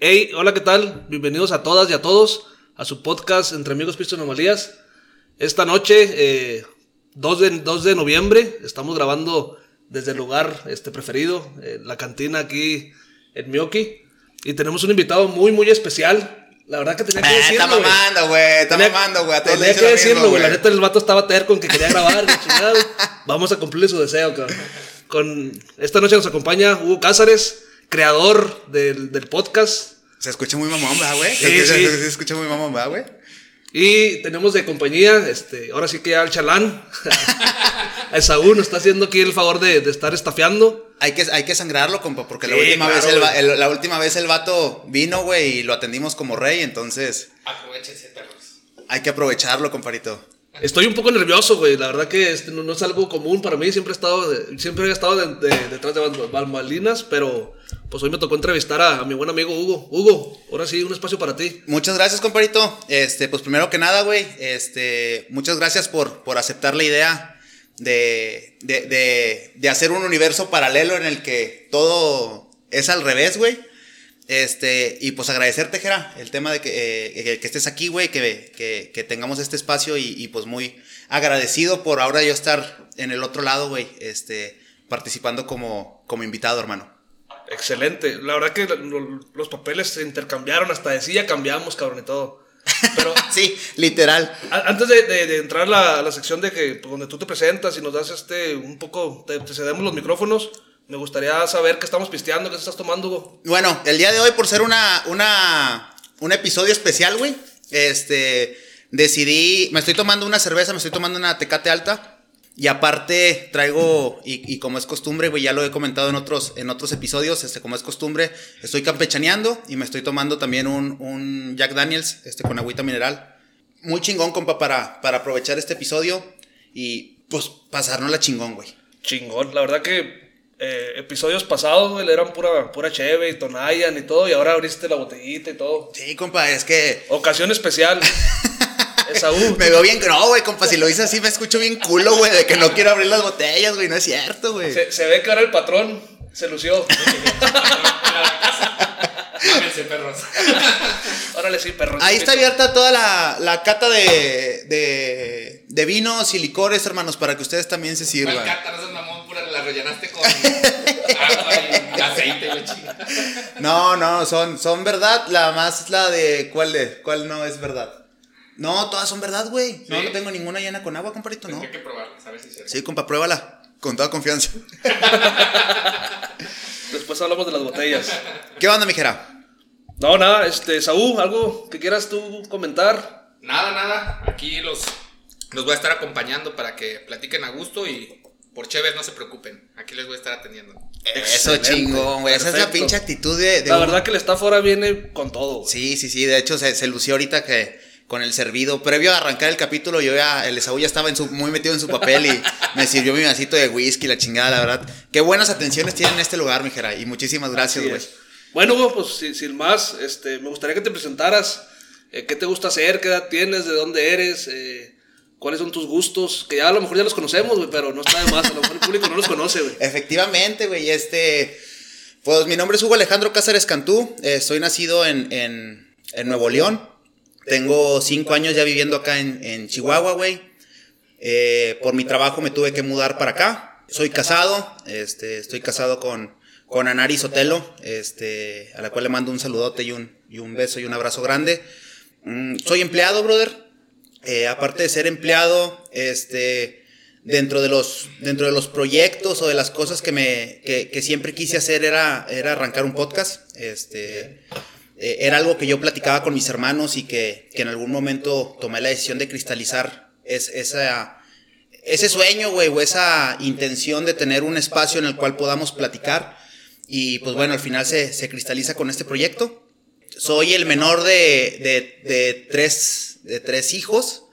Hey, hola, ¿qué tal? Bienvenidos a todas y a todos a su podcast Entre Amigos Pistas Anomalías. Esta noche, eh, 2, de, 2 de noviembre, estamos grabando desde el lugar este, preferido, eh, la cantina aquí en Miyoki. Y tenemos un invitado muy, muy especial. La verdad que tenía que decirlo. está güey. mamando, güey. Está Tenía- mamando, güey. Tenía hice que lo decirlo, güey. La neta, el vato estaba terco en que quería grabar. Vamos a cumplirle su deseo, cabrón. Con esta noche nos acompaña Hugo Cázares, creador del, del podcast. Se escucha muy mamón, ¿verdad, güey? Sí, se, escucha- sí. se escucha muy mamón, ¿verdad, güey? Y tenemos de compañía, este, ahora sí que ya al chalán. Esaú nos está haciendo aquí el favor de, de estar estafeando. Hay que, hay que sangrarlo, compa, porque la, última claro, vez el, el- la última vez el vato vino, güey, y lo atendimos como rey, entonces Aprovechense, perros. hay que aprovecharlo, comparito. Estoy un poco nervioso, güey. La verdad que este no, no es algo común para mí. Siempre he estado, de- siempre he estado de- de- detrás de bal- bambalinas, pero pues hoy me tocó entrevistar a, mi buen amigo Hugo. Hugo, ahora sí, un espacio para ti. Muchas gracias, comparito. Este, pues primero que nada, güey, este, muchas gracias por, por aceptar la idea de, de, de, de hacer un universo paralelo en el que todo es al revés, güey. Este, y pues agradecerte, Jera, el tema de que, eh, que, que estés aquí, güey, que, que, que tengamos este espacio y, y, pues muy agradecido por ahora yo estar en el otro lado, güey, este, participando como, como invitado, hermano. Excelente. La verdad que lo- los papeles se intercambiaron, hasta de silla cambiamos, cabrón, y todo. Pero sí, literal. antes de, de- de entrar a la, la sección de que pues, donde tú te presentas y nos das este un poco, te, te cedemos los micrófonos, me gustaría saber qué estamos pisteando, qué estás tomando, Hugo. Bueno, el día de hoy, por ser una, una, un episodio especial, güey, este, decidí, me estoy tomando una cerveza, me estoy tomando una tecate alta. Y aparte traigo, y, y como es costumbre, güey, ya lo he comentado en otros, en otros episodios, este, como es costumbre, estoy campechaneando y me estoy tomando también un, un Jack Daniels, este, con agüita mineral. Muy chingón, compa, para, para aprovechar este episodio y, pues, pasarnos la chingón, güey. Chingón, la verdad que eh, episodios pasados, güey, eran pura, pura cheve y tonayan y todo, y ahora abriste la botellita y todo. Sí, compa, es que Ocasión especial. Esaú. Me veo bien, no, güey, compa, si lo hice así me escucho bien culo, güey, de que no quiero abrir las botellas, güey, no es cierto, güey. Se, se ve que ahora el patrón se lució. Mámense, perros. Órale, sí, perro. Ahí está abierta toda la, la cata de, de, de vinos y licores, hermanos, para que ustedes también se ¿Cuál sirvan. cata? No mamón, pura la rellenaste con agua y aceite, güey. No, no, son, son verdad, la más la de, ¿cuál de? ¿Cuál no es verdad? No, todas son verdad, güey. No, ¿Sí? no tengo ninguna llena con agua, comparito, no. Tendría que probarlas, a ver si es cierto. Sí, compa, pruébala, con toda confianza. Después hablamos de las botellas. ¿Qué onda, mijera? No, nada, este, Saúl, algo que quieras tú comentar. Nada, nada. Aquí los, los voy a estar acompañando para que platiquen a gusto y por chéves no se preocupen. Aquí les voy a estar atendiendo. Eso Excelente, chingón, güey. Esa es la pinche actitud de, de La un- verdad que el staff ahora viene con todo. Sí, sí, sí. De hecho, se, se lució ahorita que con el servido. Previo a arrancar el capítulo, yo ya, el Esaú ya estaba en su, muy metido en su papel y me sirvió mi vasito de whisky, la chingada, la verdad. Qué buenas atenciones tienen en este lugar, mijera. Y muchísimas gracias, güey. Bueno, Hugo, pues si- sin más, este, me gustaría que te presentaras. eh, ¿Qué te gusta hacer? ¿Qué edad tienes? ¿De dónde eres? Eh, ¿Cuáles son tus gustos? Que ya a lo mejor ya los conocemos, güey, pero no está de más. A lo mejor el público no los conoce, güey. Efectivamente, güey. Este. Pues mi nombre es Hugo Alejandro Cáceres Cantú. eh, soy nacido en, en, en Nuevo León. Tengo cinco años ya viviendo acá en, en Chihuahua, güey. Eh, por mi trabajo me tuve que mudar para acá. Soy casado. Este, estoy casado con, con Anari Sotelo. Este, a la cual le mando un saludote y un, y un beso y un abrazo grande. Mm, soy empleado, brother. Eh, aparte de ser empleado, este, dentro de los, dentro de los proyectos o de las cosas que me, que, que siempre quise hacer era, era arrancar un podcast. Este, eh, era algo que yo platicaba con mis hermanos y que, que en algún momento tomé la decisión de cristalizar es, ese sueño, güey, o esa intención de tener un espacio en el cual podamos platicar. Y pues bueno, al final se, se cristaliza con este proyecto. Soy el menor de, de, de tres, de tres hijos.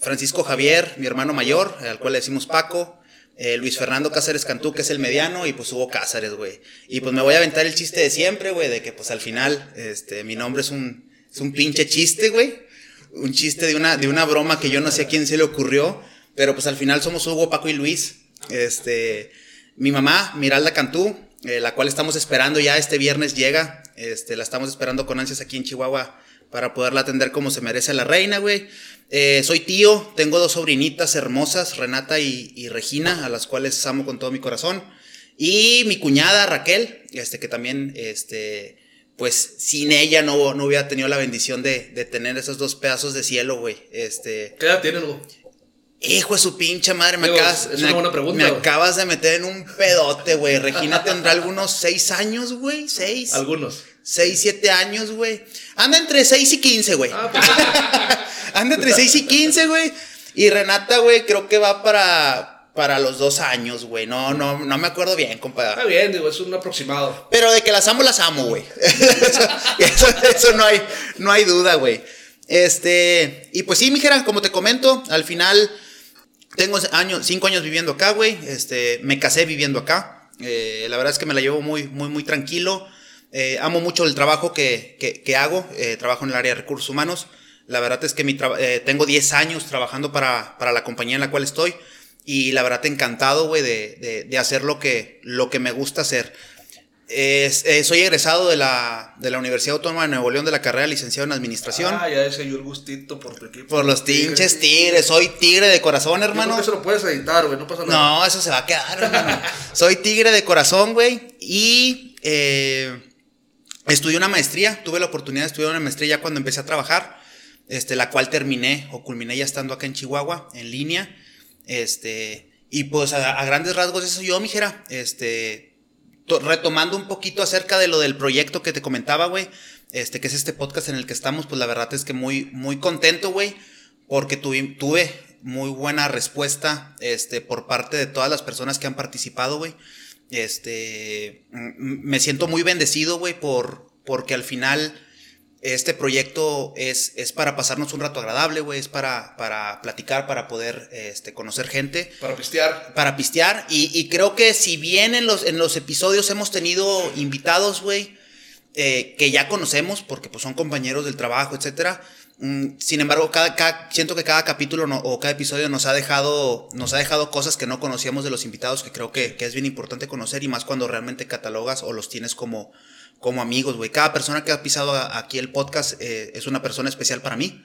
Francisco Javier, mi hermano mayor, al cual le decimos Paco. Eh, Luis Fernando Cáceres Cantú, que es el mediano, y pues Hugo Cáceres, güey. Y pues me voy a aventar el chiste de siempre, güey, de que pues al final, este, mi nombre es un, es un pinche chiste, güey. Un chiste de una, de una broma que yo no sé a quién se le ocurrió, pero pues al final somos Hugo, Paco y Luis. Este, mi mamá, Miralda Cantú, eh, la cual estamos esperando ya este viernes llega. Este, la estamos esperando con ansias aquí en Chihuahua para poderla atender como se merece la reina, güey. Eh, soy tío, tengo dos sobrinitas hermosas, Renata y, Regina, a las cuales amo con todo mi corazón. Y mi cuñada Raquel, este, que también, este, pues sin ella no, no hubiera tenido la bendición de, de tener esos dos pedazos de cielo, güey. Este, ¿Qué edad tienen, güey? Hijo de su pinche madre, me, Digo, acabas, es me, una buena pregunta, me güey. acabas de meter en un pedote, güey. Regina tendrá algunos seis años, güey. Seis. Algunos. Seis, siete años, güey. Anda entre seis y quince, güey. Ah, pues, Anda entre 6 y 15, güey. Y Renata, güey, creo que va para, para los dos años, güey. No, no, no me acuerdo bien, está compadre. bien, digo, es un aproximado. Pero de que las amo, las amo, güey. eso, eso, eso no hay, no hay duda, güey. Este, y pues sí, mijera, como te comento, al final tengo cinco años viviendo acá, güey. Este, me casé viviendo acá. Eh, la verdad es que me la llevo muy, muy, muy tranquilo. Eh, amo mucho el trabajo que, que, hago. Eh, trabajo en el área de recursos humanos. La verdad es que mi tengo 10 años trabajando para, para la compañía en la cual estoy. Y la verdad, encantado, güey, de, de, de hacer lo que, lo que me gusta hacer. Es- eh, soy egresado de la, de la Universidad Autónoma de Nuevo León de la carrera de licenciado en Administración. Ah, ya decía yo el gustito por tu equipo. por los pinches tigres. Soy tigre de corazón, Yo hermano. creo que eso lo puedes editar, güey, no pasa nada. No, eso se va a quedar, hermano. Soy tigre de corazón, güey. Y eh, estudié una maestría. Tuve la oportunidad de estudiar una maestría ya cuando empecé a trabajar. Este, la cual terminé o culminé ya estando acá en Chihuahua, en línea. Este, y pues a, a grandes rasgos eso yo, mijera. Este, retomando un poquito acerca de lo del proyecto que te comentaba, güey. Este, que es este podcast en el que estamos, pues la verdad es que muy, muy contento, güey. Porque tuvi- tuve muy buena respuesta, este, por parte de todas las personas que han participado, güey. Este, me siento muy bendecido, güey, por, porque al final este proyecto es, es para pasarnos un rato agradable, güey, es para, para platicar, para poder, este, conocer gente Para pistear. para pistear. Y, y creo que si bien en los, en los episodios hemos tenido invitados, güey, eh, que ya conocemos, porque pues son compañeros del trabajo, etcétera. mm, sin embargo, cada, cada- siento que cada capítulo no- o cada episodio nos ha dejado, nos ha dejado cosas que no conocíamos de los invitados, que creo que, que es bien importante conocer y más cuando realmente catalogas o los tienes como, como amigos, güey. Cada persona que ha pisado aquí el podcast eh, es una persona especial para mí.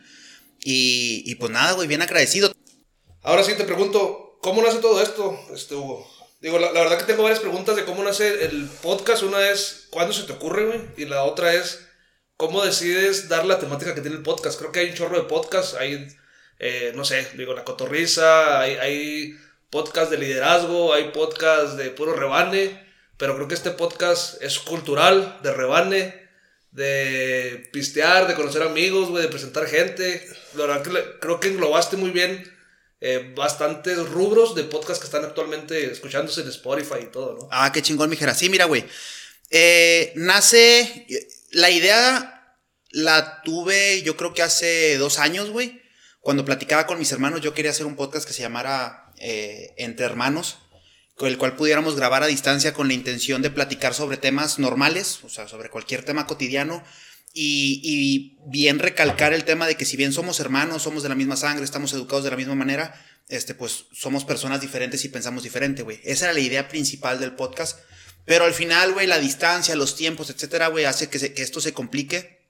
Y, y pues nada, güey, bien agradecido. Ahora sí te pregunto, ¿cómo nace todo esto, este Hugo? Digo, la, la verdad que tengo varias preguntas de cómo nace el podcast. Una es, ¿cuándo se te ocurre, güey? Y la otra es, ¿cómo decides dar la temática que tiene el podcast? Creo que hay un chorro de podcasts, hay, eh, no sé, digo, La Cotorriza, hay, hay podcast de liderazgo, hay podcast de puro rebane, pero creo que este podcast es cultural, de rebane, de pistear, de conocer amigos, güey, de presentar gente. La verdad que creo que englobaste muy bien eh, bastantes rubros de podcast que están actualmente escuchándose en Spotify y todo, ¿no? Ah, qué chingón, mijera. Sí, mira, güey. Eh, nace. La idea la tuve, yo creo que hace dos años, güey. Cuando platicaba con mis hermanos, yo quería hacer un podcast que se llamara eh, Entre Hermanos, con el cual pudiéramos grabar a distancia con la intención de platicar sobre temas normales, o sea, sobre cualquier tema cotidiano. Y, y bien recalcar el tema de que si bien somos hermanos, somos de la misma sangre, estamos educados de la misma manera, este, pues somos personas diferentes y pensamos diferente, güey. Esa era la idea principal del podcast. Pero al final, güey, la distancia, los tiempos, etcétera, güey, hace que, que esto se complique.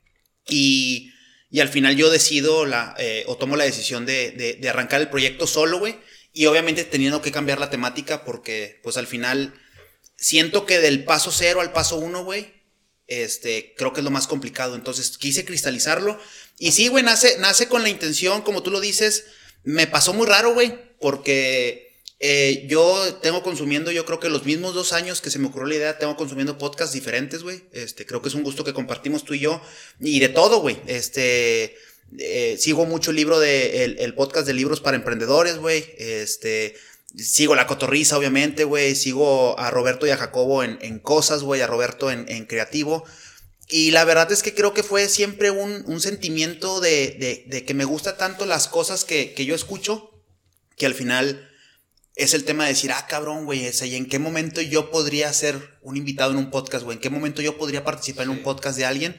Y, y al final yo decido la, eh, o tomo la decisión de, de- de arrancar el proyecto solo, güey. Y obviamente teniendo que cambiar la temática porque, pues al final, siento que del paso cero al paso uno, güey, este, creo que es lo más complicado. Entonces quise cristalizarlo. Y sí, güey, nace, nace con la intención, como tú lo dices. Me pasó muy raro, güey, porque eh, yo tengo consumiendo, yo creo que los mismos dos años que se me ocurrió la idea, tengo consumiendo podcasts diferentes, güey. Este, creo que es un gusto que compartimos tú y yo. Y de todo, güey. Este, eh, sigo mucho el libro de, el, el podcast de libros para emprendedores, güey. Este, sigo la cotorriza, obviamente, güey. Sigo a Roberto y a Jacobo en, en cosas, güey. A Roberto en, en creativo. Y la verdad es que creo que fue siempre un, un sentimiento de, de, de que me gusta tanto las cosas que, que yo escucho, que al final es el tema de decir, ah, cabrón, güey, ese, ¿y en qué momento yo podría ser un invitado en un podcast, güey? ¿En qué momento yo podría participar en un podcast de alguien?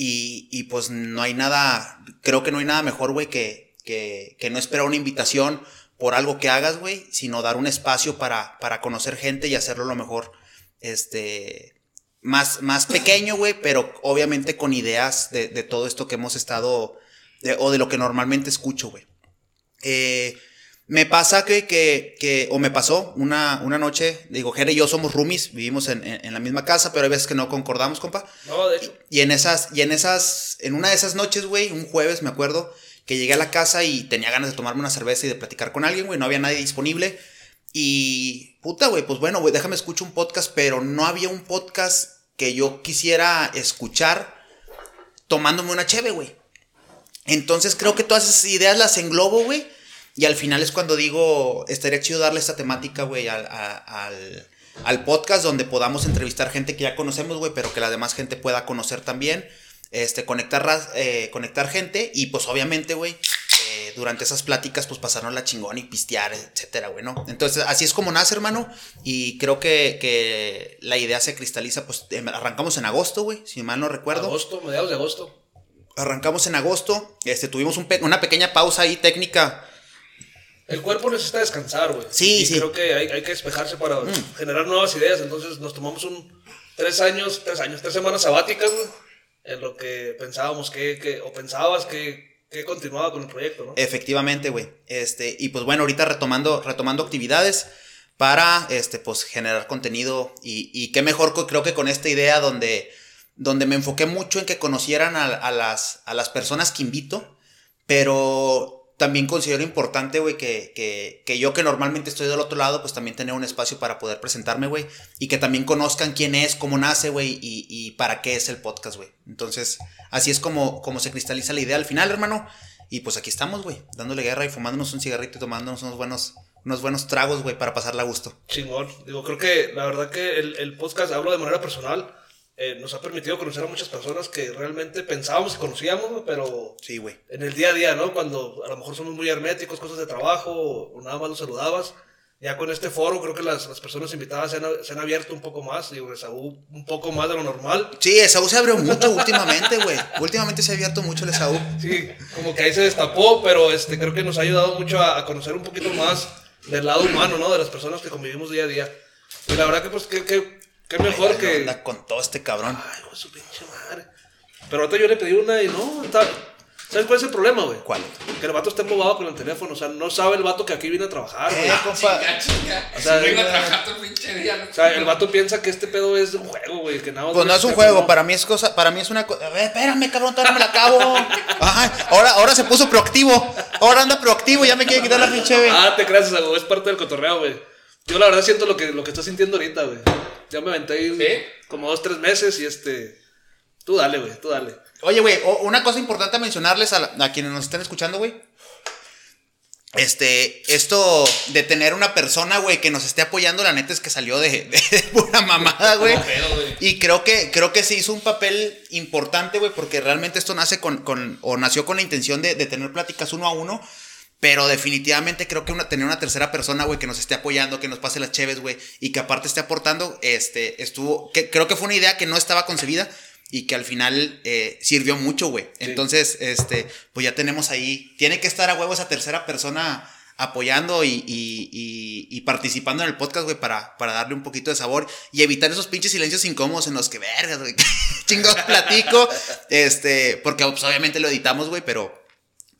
Y, y pues no hay nada, creo que no hay nada mejor, güey, que, que, que no esperar una invitación por algo que hagas, güey, sino dar un espacio para, para conocer gente y hacerlo lo mejor, este, más, más pequeño, güey, pero obviamente con ideas de, de todo esto que hemos estado, o de lo que normalmente escucho, güey. Eh, me pasa que, que, que- o me pasó una, una noche, digo, Jere y yo somos roomies, vivimos en, en- en la misma casa, pero hay veces que no concordamos, compa. No, de hecho. Y en esas, y en esas, en una de esas noches, güey, un jueves, me acuerdo, que llegué a la casa y tenía ganas de tomarme una cerveza y de platicar con alguien, güey, no había nadie disponible. Y, puta, güey, pues bueno, güey, déjame escuchar un podcast, pero no había un podcast que yo quisiera escuchar tomándome una cheve, güey. Entonces creo que todas esas ideas las englobo, güey. Y al final es cuando digo, estaría chido darle esta temática, güey, al, al, al podcast donde podamos entrevistar gente que ya conocemos, güey, pero que la demás gente pueda conocer también. Este, conectar, eh, conectar gente y pues obviamente, güey, eh, durante esas pláticas pues pasaron la chingón y pistear, etcétera, güey, ¿no? Entonces así es como nace, hermano, y creo que, que la idea se cristaliza, pues em, arrancamos en agosto, güey, si mal no recuerdo. Agosto, mediados de agosto. Arrancamos en agosto, este, tuvimos un pe- una pequeña pausa ahí técnica El cuerpo necesita descansar, güey. Sí, y sí. creo que hay, hay que despejarse para generar nuevas ideas. Entonces nos tomamos un tres años, tres años, tres semanas sabáticas, güey. En lo que pensábamos que, que o pensabas que, que continuaba con el proyecto, ¿no? Efectivamente, güey. Este, y pues bueno, ahorita retomando, retomando actividades para este, pues, generar contenido. Y, y qué mejor creo que con esta idea donde, donde me enfoqué mucho en que conocieran a, a las, a las personas que invito. Pero también considero importante, güey, que, que, que yo que normalmente estoy del otro lado, pues también tener un espacio para poder presentarme, güey. Y que también conozcan quién es, cómo nace, güey, y, y para qué es el podcast, güey. Entonces, así es como, como se cristaliza la idea al final, hermano. Y pues aquí estamos, güey, dándole guerra y fumándonos un cigarrito y tomándonos unos buenos, unos buenos tragos, güey, para pasarla a gusto. Chingón. Digo, creo que la verdad que el, el podcast, hablo de manera personal, eh, nos ha permitido conocer a muchas personas que realmente pensábamos que conocíamos, pero Sí, güey. en el día a día, ¿no? Cuando a lo mejor somos muy herméticos, cosas de trabajo, o nada más los saludabas. Ya con este foro creo que las, las personas invitadas se han, se han abierto un poco más, digo, Esaú un poco más de lo normal. Sí, Esaú se abrió mucho últimamente, güey. Últimamente se ha abierto mucho el Esaú. Sí, como que ahí se destapó, pero este, creo que nos ha ayudado mucho a, a conocer un poquito más del lado humano, ¿no? De las personas que convivimos día a día. Y la verdad que, pues, qué, qué, qué mejor Ay, que... onda con todo este cabrón. Ay, hijo su pinche madre. Pero ahorita yo le pedí una y no, está... ¿Sabes cuál es el problema, güey? ¿Cuál? Que el vato está embobado con el teléfono, o sea, no sabe el vato que aquí viene a trabajar, güey. Eh, compa. Chinga, chinga. O sea, vengo a trabajar todo el pinche día. ¿no? O sea, el vato piensa que este pedo es un juego, güey, que nada más Pues no es un juego, para mí es cosa, para mí es una cosa. A ver, espérame, cabrón, todavía me la acabo. Ajá, ahora, ahora se puso proactivo. Ahora anda proactivo, ya me quiere quitar la pinche, güey. Ah, te creas, güey, es parte del cotorreo, güey. Yo la verdad siento lo que, lo que estás sintiendo ahorita, güey. Ya me aventé ahí ¿Sí? como dos, tres meses y este... Tú dale, güey, tú dale. Oye, güey, una cosa importante a mencionarles a, la- a quienes nos estén escuchando, güey. Este, esto de tener una persona, güey, que nos esté apoyando, la neta es que salió de, de, de pura mamada, güey. No pedo, güey. Y creo que, creo que se hizo un papel importante, güey, porque realmente esto nace con, con o nació con la intención de, de tener pláticas uno a uno. Pero definitivamente creo que una, tener una tercera persona, güey, que nos esté apoyando, que nos pase las cheves, güey, y que aparte esté aportando, este, estuvo, que, creo que fue una idea que no estaba concebida y que al final eh, sirvió mucho, güey. Entonces, este, pues ya tenemos ahí, tiene que estar a huevo esa tercera persona apoyando y, y- y- y participando en el podcast, güey, para, para darle un poquito de sabor y evitar esos pinches silencios incómodos en los que, vergas, güey, chingados platico, este, porque pues, obviamente lo editamos, güey, pero...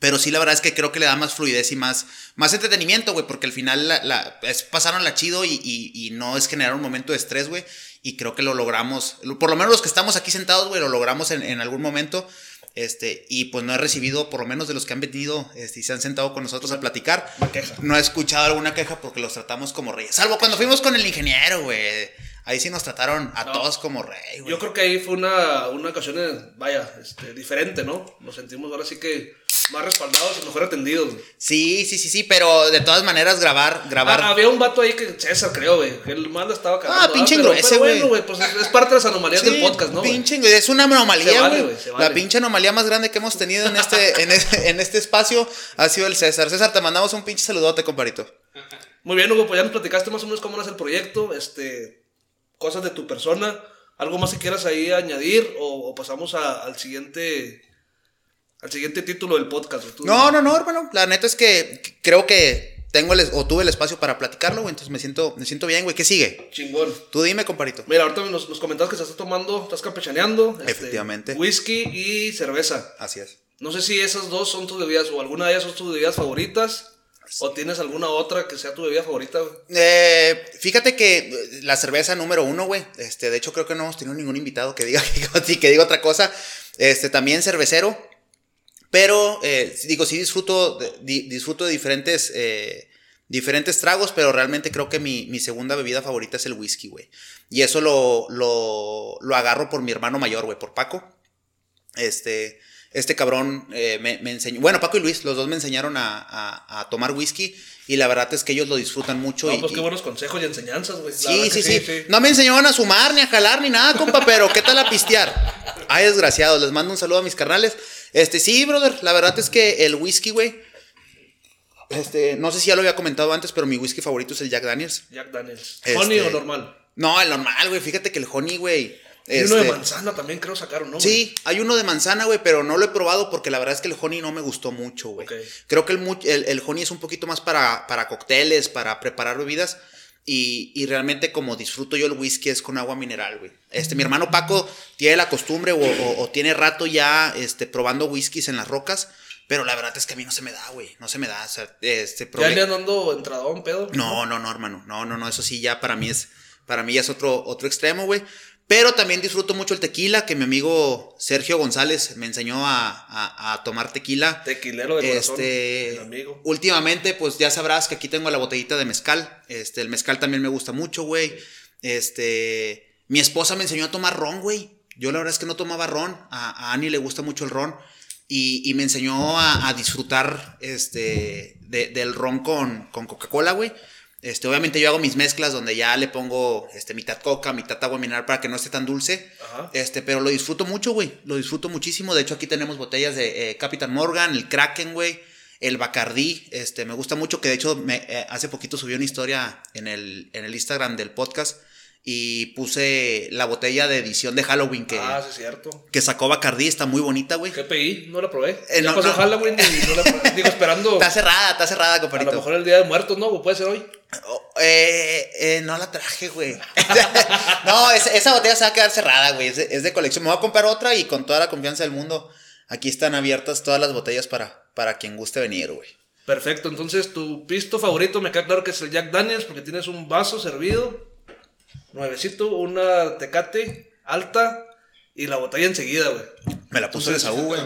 Pero sí, la verdad es que creo que le da más fluidez y más, más entretenimiento, güey, porque al final la, la- es pasaron la chido y, y- y no es generar un momento de estrés, güey. Y creo que lo logramos, lo- por lo menos los que estamos aquí sentados, güey, lo logramos en, en algún momento. Este, y pues no he recibido, por lo menos de los que han venido este, y se han sentado con nosotros a platicar, queja. no he escuchado alguna queja porque los tratamos como reyes. Salvo cuando fuimos con el ingeniero, güey. Ahí sí nos trataron a No. todos como rey, güey. Yo creo que ahí fue una, una ocasión, eh, vaya, este, diferente, ¿no? Nos sentimos ahora sí que más respaldados y mejor atendidos. güey. Sí, sí, sí, sí, pero de todas maneras grabar, grabar. Ah, había un vato ahí que César, creo, güey, que el manda estaba cagando. Ah, pinche engruese, pero güey. bueno, güey, pues es, es parte de las anomalías Sí, del podcast, ¿no? güey? Pinche, es una anomalía, vale, güey. güey, vale. La pinche anomalía más grande que hemos tenido en este, en este, en este espacio ha sido el César. César, te mandamos un pinche saludote, comparito. Muy bien, Hugo, pues ya nos platicaste más o menos cómo nace el proyecto, este, cosas de tu persona, algo más que quieras ahí añadir o, o pasamos a- al siguiente, al siguiente título del podcast. Tú No, no, no, hermano. La neta es que creo que tengo el, o tuve el espacio para platicarlo, güey. Entonces me siento, me siento bien, güey. ¿Qué sigue? Chingón. Tú dime, comparito. Mira, ahorita nos, nos comentabas que estás tomando, estás campechaneando. este, Efectivamente. whisky y cerveza. Así es. No sé si esas dos son tus bebidas o alguna de ellas son tus bebidas favoritas. ¿O tienes alguna otra que sea tu bebida favorita, güey? Eh, fíjate que eh, la cerveza número uno, güey. Este, de hecho, creo que no hemos tenido ningún invitado que diga que, que diga otra cosa. Este, también cervecero. Pero, eh, digo, sí disfruto di- disfruto de diferentes, eh, diferentes tragos, pero realmente creo que mi, mi segunda bebida favorita es el whisky, güey. Y eso lo, lo, lo agarro por mi hermano mayor, güey, por Paco. Este, este cabrón eh, me, me enseñó, bueno, Paco y Luis, los dos me enseñaron a, a- a tomar whisky y la verdad es que ellos lo disfrutan mucho. No, y, pues qué y- buenos consejos y enseñanzas, güey. Sí, sí, sí, No me enseñaban a sumar, ni a jalar, ni nada, compa, pero ¿qué tal a pistear? Ay, desgraciados, les mando un saludo a mis carnales. Este, sí, brother, la verdad es que el whisky, güey. Este, no sé si ya lo había comentado antes, pero mi whisky favorito es el Jack Daniels. Jack Daniels. Este- ¿Honey o normal? No, el normal, güey. Fíjate que el honey, güey. Y uno de este, manzana también creo sacaron, ¿no? Sí, hay uno de manzana, güey, pero no lo he probado porque la verdad es que el honey no me gustó mucho, güey. Creo que el, el, el honey es un poquito más para, para cócteles, para preparar bebidas. Y, y realmente como disfruto yo el whisky es con agua mineral, güey. Este, mi hermano Paco tiene la costumbre o, o- o tiene rato ya este, probando whiskies en las rocas. Pero la verdad es que a mí no se me da, güey. No se me da. O sea, este, ¿Ya le andando entradón, pedo? no, no, no, hermano. No, no, no. Eso sí, ya para mí es, para mí ya es otro, otro extremo, güey. Pero también disfruto mucho el tequila, que mi amigo Sergio González me enseñó a, a- a tomar tequila. Tequilero de corazón. Este, el amigo. últimamente, pues ya sabrás que aquí tengo la botellita de mezcal. Este, el mezcal también me gusta mucho, güey. Este, mi esposa me enseñó a tomar ron, güey. Yo la verdad es que no tomaba ron. A, a Annie le gusta mucho el ron. Y, y me enseñó a, disfrutar este, de- del ron con, con Coca-Cola, güey. Este, obviamente yo hago mis mezclas donde ya le pongo este, mitad coca, mitad agua mineral para que no esté tan dulce. Ajá. Este, pero lo disfruto mucho, güey. Lo disfruto muchísimo. De hecho, aquí tenemos botellas de eh, Captain Morgan, el Kraken, güey. El Bacardí, este, me gusta mucho. Que de hecho, me, eh, hace poquito subí una historia en el, en el Instagram del podcast. Y puse la botella de edición de Halloween que, Ah, sí, es cierto. que sacó Bacardí. Está muy bonita, güey. GPI, no la probé. Eh, no, pasó no. Halloween y no la probé. Digo, esperando. Está cerrada, está cerrada, a lo mejor el día de muertos, ¿no? Puede ser hoy. Oh, eh, eh, no la traje, güey. no, esa, esa botella se va a quedar cerrada, güey. Es, de- es de colección. Me voy a comprar otra y con toda la confianza del mundo. Aquí están abiertas todas las botellas para, para quien guste venir, güey. Perfecto, entonces tu pisto favorito me queda claro que es el Jack Daniels porque tienes un vaso servido, nuevecito, una tecate alta y la botella enseguida, güey. Me la puso de Saúl, güey.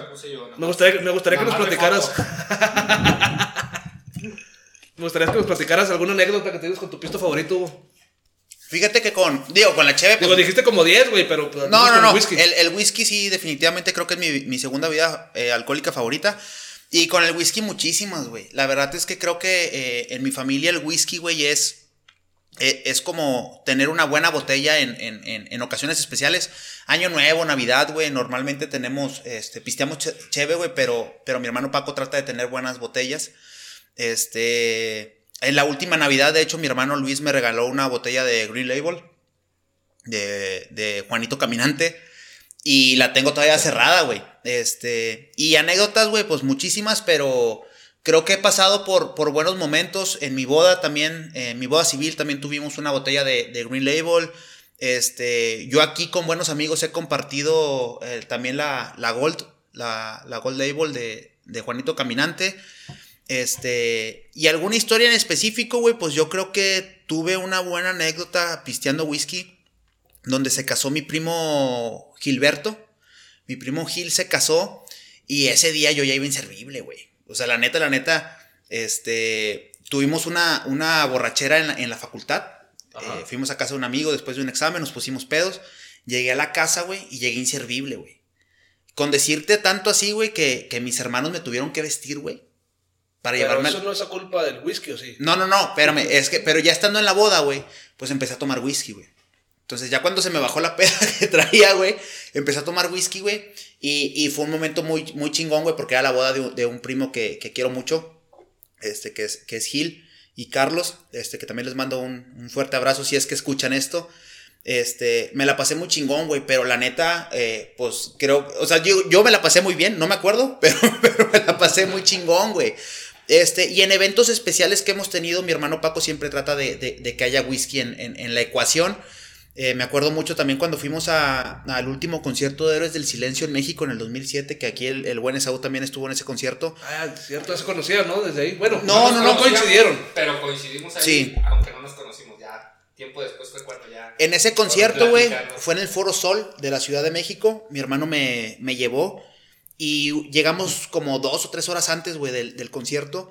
Me gustaría, me gustaría que nos platicaras. Me gustaría que nos platicaras alguna anécdota que tienes con tu pisto favorito. Hugo. Fíjate que con, digo, con la cheve. pues, Digo, dijiste como 10, güey, pero. pues, no, no, el no. whisky. El, el whisky sí, definitivamente creo que es mi, mi segunda bebida eh, alcohólica favorita. Y con el whisky muchísimas, güey. La verdad es que creo que eh, en mi familia el whisky, güey, es, es como tener una buena botella en, en- en- en ocasiones especiales. Año Nuevo, Navidad, güey. Normalmente tenemos, este, pisteamos cheve, güey, pero, pero mi hermano Paco trata de tener buenas botellas. Este, en la última Navidad, de hecho, mi hermano Luis me regaló una botella de Green Label de, de Juanito Caminante. Y la tengo todavía cerrada, güey. Este. Y anécdotas, güey, pues muchísimas, pero creo que he pasado por, por buenos momentos. En mi boda también, en mi boda civil también tuvimos una botella de, Green Label. Este. Yo aquí con buenos amigos he compartido eh, también la, la Gold, la, la Gold Label de, de Juanito Caminante. Este, y alguna historia en específico, güey, pues yo creo que tuve una buena anécdota pisteando whisky, donde se casó mi primo Gilberto. Mi primo Gil se casó y ese día yo ya iba inservible, güey. O sea, la neta, la neta, este, tuvimos una, una borrachera en la, en la facultad. Eh, fuimos a casa de un amigo después de un examen, nos pusimos pedos. Llegué a la casa, güey, y llegué inservible, güey. Con decirte tanto así, güey, que, que mis hermanos me tuvieron que vestir, güey. Para Pero llevarme... eso no es culpa del whisky, ¿o sí? no, no, no, espérame, es que, pero ya estando en la boda, güey, pues empecé a tomar whisky, güey. Entonces ya cuando se me bajó la peda que traía, güey, empecé a tomar whisky, güey. Y, y fue un momento muy, muy chingón, güey, porque era la boda de, un- primo que, que quiero mucho, este, que es, que es Gil y Carlos, este, que también les mando un, un fuerte abrazo si es que escuchan esto. Este, me la pasé muy chingón, güey, pero la neta, eh, pues creo, o sea, yo, yo me la pasé muy bien, no me acuerdo, pero, me la pasé muy chingón, güey. Este, y en eventos especiales que hemos tenido, mi hermano Paco siempre trata de, de- de que haya whisky en, en- en la ecuación. Eh, me acuerdo mucho también cuando fuimos a- al último concierto de Héroes del Silencio en México en el 2007, que aquí el, el buen Esaú también estuvo en ese concierto. Ah, cierto, se conocían, ¿no? Desde ahí. Bueno, No, no, no, no no, coincidieron. Pero coincidimos ahí, Sí. aunque no nos conocimos ya. Tiempo después fue cuando ya. En ese concierto, güey, fue en el Foro Sol de la Ciudad de México. Mi hermano me, me llevó y llegamos como dos o tres horas antes, güey, del, del concierto.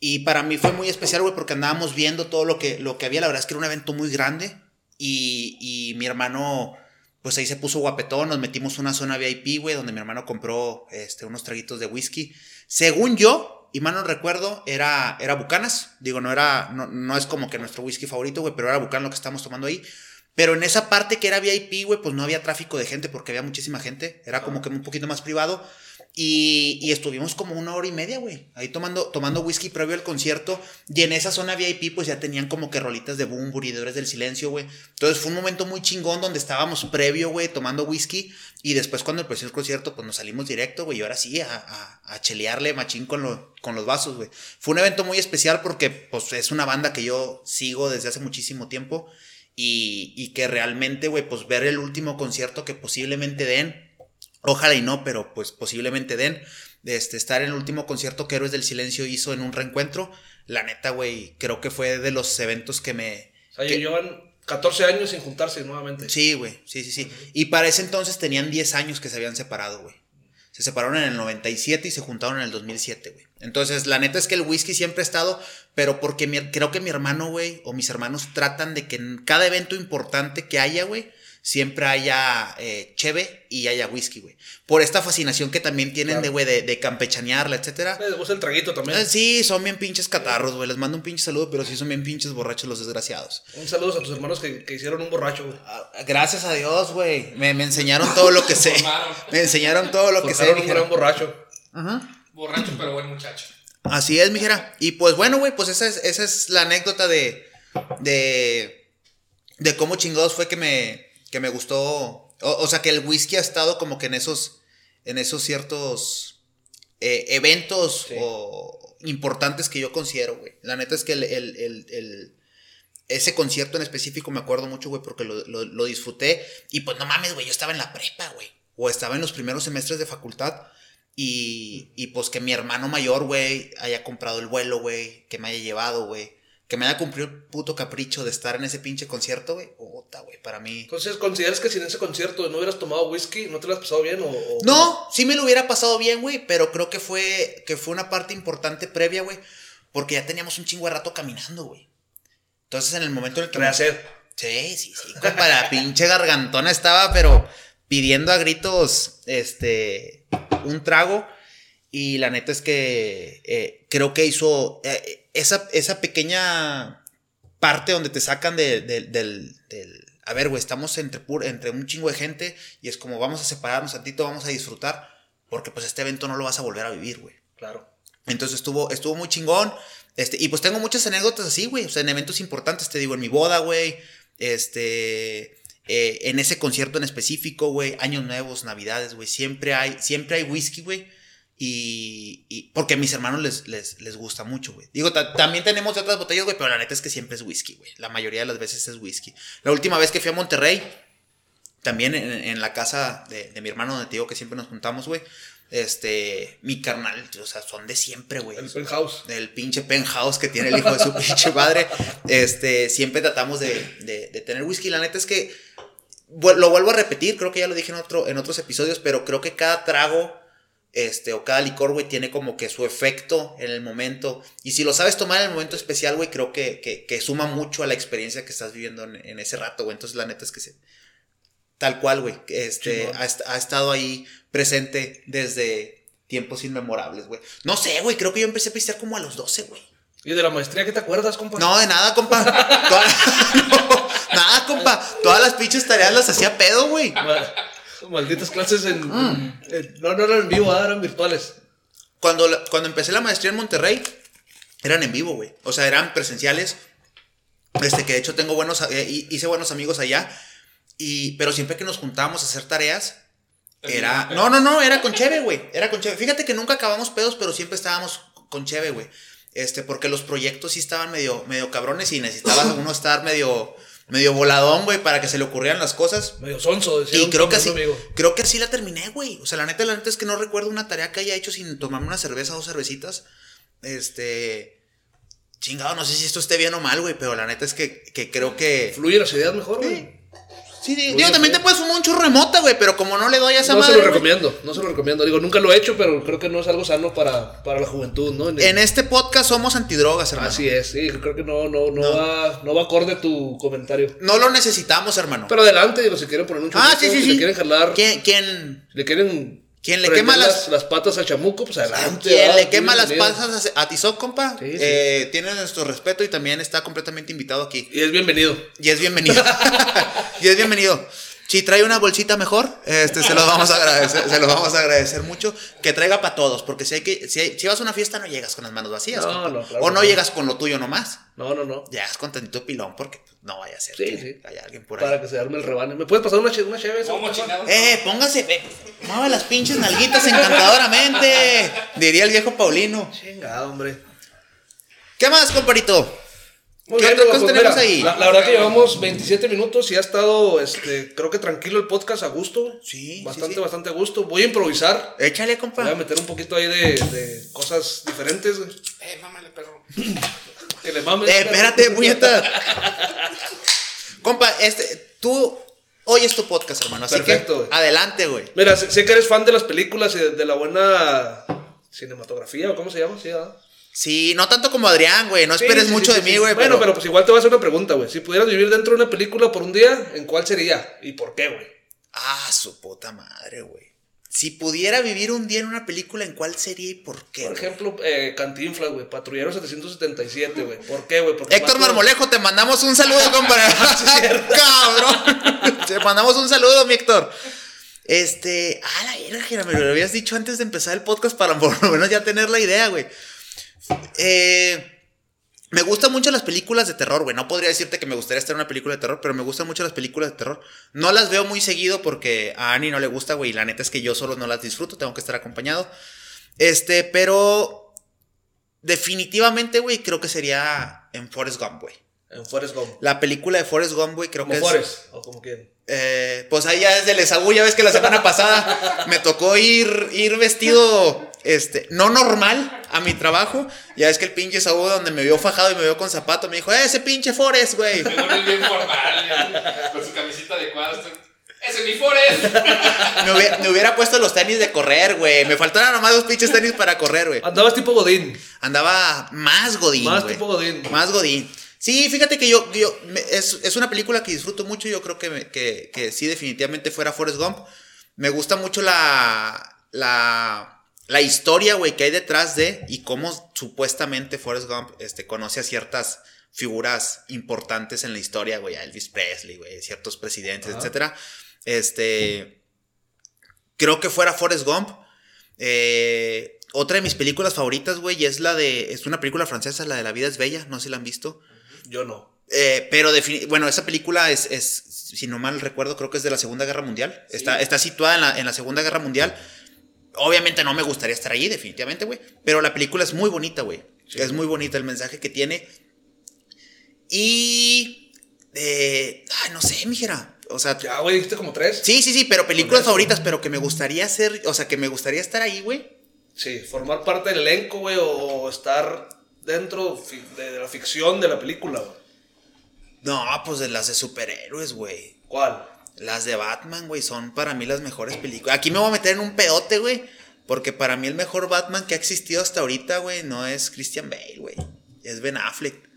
Y para mí fue muy especial, güey, porque andábamos viendo todo lo que, lo que había. La verdad es que era un evento muy grande. Y, y mi hermano, pues ahí se puso guapetón. Nos metimos una zona VIP, güey, donde mi hermano compró este, unos traguitos de whisky. Según yo, y mal no recuerdo, era, era Bucanas. Digo, no era, no, no es como que nuestro whisky favorito, güey, pero era Bucanas lo que estamos tomando ahí. Pero en esa parte que era VIP, güey, pues no había tráfico de gente porque había muchísima gente. Era como que un poquito más privado. Y, y estuvimos como una hora y media, güey. Ahí tomando, tomando whisky previo al concierto. Y en esa zona VIP, pues ya tenían como que rolitas de boom, buridores del silencio, güey. Entonces fue un momento muy chingón donde estábamos previo, güey, tomando whisky. Y después cuando empezó el concierto, pues nos salimos directo, güey. Y ahora sí, a, a, a chelearle machín con, lo- con los vasos, güey. Fue un evento muy especial porque, pues, es una banda que yo sigo desde hace muchísimo tiempo. Y, y que realmente, güey, pues ver el último concierto que posiblemente den. Ojalá y no, pero pues posiblemente den. Este, estar en el último concierto que Héroes del Silencio hizo en un reencuentro. La neta, güey, creo que fue de los eventos que me, O sea, ¿Qué? llevan 14 años sin juntarse nuevamente. Sí, güey, sí, sí, sí. Y para ese entonces tenían 10 años que se habían separado, güey. Se separaron en el 97 y se juntaron en el 2007, güey. Entonces, la neta es que el whisky siempre ha estado, pero porque mi- creo que mi hermano, güey, o mis hermanos tratan de que en cada evento importante que haya, güey, siempre haya eh, cheve y haya whisky, güey. Por esta fascinación que también tienen Claro. de, güey, de, de campechanearla, etcétera. Les gusta el traguito también. Eh, Sí, son bien pinches catarros, güey. Les mando un pinche saludo, pero sí son bien pinches borrachos los desgraciados. Un saludo a tus hermanos que, que hicieron un borracho, güey. Ah, Gracias a Dios, güey. Me, me enseñaron todo lo que sé. Me enseñaron todo lo que sé, un gran borracho. Ajá. Borracho, pero buen muchacho. Así es, mijera. Y pues bueno, güey, pues esa es, esa es la anécdota de, de, de cómo chingados fue que me, que me gustó. O, o sea, que el whisky ha estado como que en esos, en esos ciertos eh, eventos Sí. o importantes que yo considero, güey. La neta es que el, el- el- el- ese concierto en específico me acuerdo mucho, güey, porque lo, lo- lo disfruté. Y pues no mames, güey, yo estaba en la prepa, güey. O estaba en los primeros semestres de facultad. Y, y pues que mi hermano mayor, güey, haya comprado el vuelo, güey, que me haya llevado, güey. Que me haya cumplido el puto capricho de estar en ese pinche concierto, güey. Puta, güey, para mí. Entonces, ¿consideras que si en ese concierto no hubieras tomado whisky, no te lo has pasado bien? O, o- No, sí me lo hubiera pasado bien, güey, pero creo que fue, que fue una parte importante previa, güey, porque ya teníamos un chingo de rato caminando, güey. Entonces, en el momento en el que... me- Rehacer. Sí, sí, sí, compa, la pinche gargantona estaba, pero pidiendo a gritos, este, un trago. Y la neta es que eh, creo que hizo eh, esa, esa pequeña parte donde te sacan de- de- del, del- A ver, güey, estamos entre, pur- entre un chingo de gente y es como vamos a separarnos tantito, vamos a disfrutar, porque pues este evento no lo vas a volver a vivir, güey. Claro. Entonces estuvo, estuvo muy chingón. Este, y pues tengo muchas anécdotas así, güey. O sea, en eventos importantes, te digo, en mi boda, güey. Este. eh, en ese concierto en específico, güey. Años nuevos, navidades, güey. Siempre hay, siempre hay whisky, güey. Y, y- Porque a mis hermanos les, les, les gusta mucho, güey. Digo, ta- también tenemos otras botellas, güey. Pero la neta es que siempre es whisky, güey. La mayoría de las veces es whisky. La última vez que fui a Monterrey, también en, en la casa de, de mi hermano, donde te digo que siempre nos juntamos, güey. Este, mi carnal, o sea, son de siempre, güey. El penthouse. Del pinche penthouse que tiene el hijo de su pinche madre. Este, siempre tratamos de, de- de tener whisky. La neta es que lo vuelvo a repetir, creo que ya lo dije en, otro, en otros episodios, pero creo que cada trago, este, o cada licor, güey, tiene como que su efecto en el momento. Y si lo sabes tomar en el momento especial, güey, creo que, que, que suma mucho a la experiencia que estás viviendo en, en ese rato, güey. Entonces, la neta es que se, Tal cual, güey. Este, ha, ha estado ahí presente desde tiempos inmemorables, güey. No sé, güey. Creo que yo empecé a pistear como a los 12, güey. ¿Y de la maestría qué te acuerdas, compa? No, de nada, compa. Toda- no, nada, compa. Todas las pinches tareas las hacía pedo, güey. Ma- Malditas clases en, Mm. en- No, no eran en vivo, ah, eran virtuales. Cuando, la- cuando empecé la maestría en Monterrey, eran en vivo, güey. O sea, eran presenciales. Este, que de hecho tengo buenos, eh, hi- hice buenos amigos allá. Y, pero siempre que nos juntábamos a hacer tareas, era. No, no, no, era con Cheve, güey. Era con Cheve. Fíjate que nunca acabamos pedos, pero siempre estábamos con Cheve, güey. Este, porque los proyectos sí estaban medio, medio cabrones y necesitaba uno estar medio, medio voladón, güey, para que se le ocurrieran las cosas. Medio sonso, decía Y creo que así, amigo. creo que así la terminé, güey. O sea, la neta, la neta es que no recuerdo una tarea que haya hecho sin tomarme una cerveza o dos cervecitas. Este. Chingado, no sé si esto esté bien o mal, güey, pero la neta es que, que creo que. Fluye las ideas mejor, güey. Sí, digo, Fluye, también te puedes fumar un churro remota, güey, pero como no le doy a esa No madre. se lo güey, recomiendo, no se lo recomiendo. Digo, nunca lo he hecho, pero creo que no es algo sano para, para la juventud, ¿no? En este podcast somos antidrogas, hermano. Así es, sí, creo que no, no, no, No. Va, no va acorde tu comentario. No lo necesitamos, hermano. Pero adelante, digo, si quieren poner un ah, churrito, sí, sí, si sí. le quieren jalar, ¿Quién, quién, si le quieren ¿Quién le quema las- las patas al chamuco, pues adelante. quien le quema las pasas a, a Tizoc, compa? Sí, sí. eh, tiene nuestro respeto y también está completamente invitado aquí. Y es bienvenido. Y es bienvenido. y es bienvenido. Si trae una bolsita mejor, este, se los vamos a agradecer, se los vamos a agradecer mucho. Que traiga para todos, porque si hay que, si, hay- si vas a una fiesta no llegas con las manos vacías. No, no, claro o no no. llegas con lo tuyo nomás. No, no, no. Llegas con tantito pilón, porque no vaya a ser Sí, que sí. haya alguien por ahí. Para que se arme el rebane. ¿Me puedes pasar una, che- una chévere? Eh, póngase, eh, mueva las pinches nalguitas encantadoramente, diría el viejo Paulino. Chingado, hombre. ¿Qué más, comparito? Muy ¿Qué bien, otra Diego, cosa pues tenemos mira, ahí? La, la verdad que llevamos 27 minutos y ha estado, este, creo que tranquilo el podcast a gusto. Sí, sí, Bastante, sí. bastante a gusto. Voy a improvisar. Échale, Voy a compa. meter un poquito ahí de, de cosas diferentes. Eh, mámale, perro. Que le mames. Eh, espérate, puñeta. Compa, este, tú oyes tu podcast, hermano, así Perfecto, que adelante, güey. Mira, sé, sé que eres fan de las películas y de, de la buena cinematografía, o cómo se llama, sí, ¿verdad? Sí, no tanto como Adrián, güey, no esperes sí, mucho sí, de mí, güey. Bueno, pero pues igual te voy a hacer una pregunta, güey. Si pudieras vivir dentro de una película por un día, ¿en cuál sería? ¿Y por qué, güey? Ah, su puta madre, güey. Si pudiera vivir un día en una película, ¿en cuál sería y por qué? Por ejemplo, eh, Cantinflas, güey. Patrullero 777, güey. ¿Por qué, güey? Héctor Marmolejo, te mandamos un saludo, compa. Cabrón. Te mandamos un saludo, mi Héctor. Este, ah, la verga, me lo habías dicho antes de empezar el podcast para por lo menos ya tener la idea, güey. Eh, me gustan mucho las películas de terror, güey. No podría decirte que me gustaría estar en una película de terror, pero me gustan mucho las películas de terror. No las veo muy seguido porque a Annie no le gusta, güey. Y la neta es que yo solo no las disfruto, tengo que estar acompañado. Este, pero definitivamente, güey, creo que sería en Forrest Gump, güey. En Forrest Gump. La película de Forrest Gump, güey, creo Como que es. O como quien. Eh, pues ahí ya es del Esaú, ya ves que la semana pasada me tocó ir, ir vestido, este, no normal a mi trabajo. Ya es que el pinche Esaú donde me vio fajado y me vio con zapato, me dijo, "Eh, ese pinche Forrest, güey. Bien formal, con su camisita de cuadros. ¡Ese es mi Forest! Me hubiera, me hubiera puesto los tenis de correr, güey. Me faltaron nomás dos pinches tenis para correr, güey. Andabas tipo Godín. Andaba más godín, Más güey. tipo Godín. Más Godín. Sí, fíjate que yo, yo me- es, es una película que disfruto mucho. Yo creo que, me- que, que sí, definitivamente fuera Forrest Gump. Me gusta mucho la, la, la historia, güey, que hay detrás de y cómo supuestamente Forrest Gump este, conoce a ciertas figuras importantes en la historia, güey, a Elvis Presley, güey, ciertos presidentes, Ajá. etcétera. Este, creo que fuera Forrest Gump. Eh, otra de mis películas favoritas, güey, es la de. Es una película francesa, la de La vida es bella. No sé si la han visto. Yo no. Eh, pero, bueno, esa película es, es, si no mal recuerdo, creo que es de la Segunda Guerra Mundial. Está, está situada en la, en la Segunda Guerra Mundial. Obviamente no me gustaría estar allí, definitivamente, güey. Pero la película es muy bonita, güey. Sí. Es muy bonita el mensaje que tiene. Y. eh, ay, no sé, mijera. O sea, Ya, güey, dijiste como tres. sí, sí, sí, pero películas favoritas, pero que me gustaría hacer. O sea, que me gustaría estar ahí, güey. Sí, formar parte del elenco, güey, o estar dentro de la ficción de la película, güey. No, pues de las de superhéroes, güey. ¿Cuál? Las de Batman, güey, son para mí las mejores películas. Aquí me voy a meter en un pedote, güey. Porque para mí el mejor Batman que ha existido hasta ahorita, güey, no es Christian Bale, güey. Es Ben Affleck.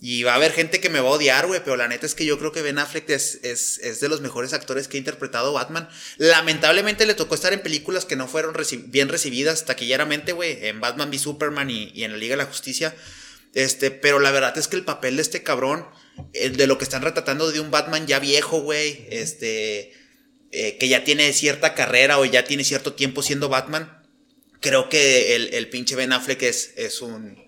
Y va a haber gente que me va a odiar, güey, pero la neta es que yo creo que Ben Affleck es, es, de los mejores actores que ha interpretado Batman. Lamentablemente le tocó estar en películas que no fueron bien recibidas taquilleramente, güey. En Batman v Superman y, en la Liga de la Justicia. Este, pero la verdad es que el papel de este cabrón, de lo que están retratando de un Batman ya viejo, güey, este, eh, que ya tiene cierta carrera o ya tiene cierto tiempo siendo Batman, creo que el, el pinche Ben Affleck es, es un...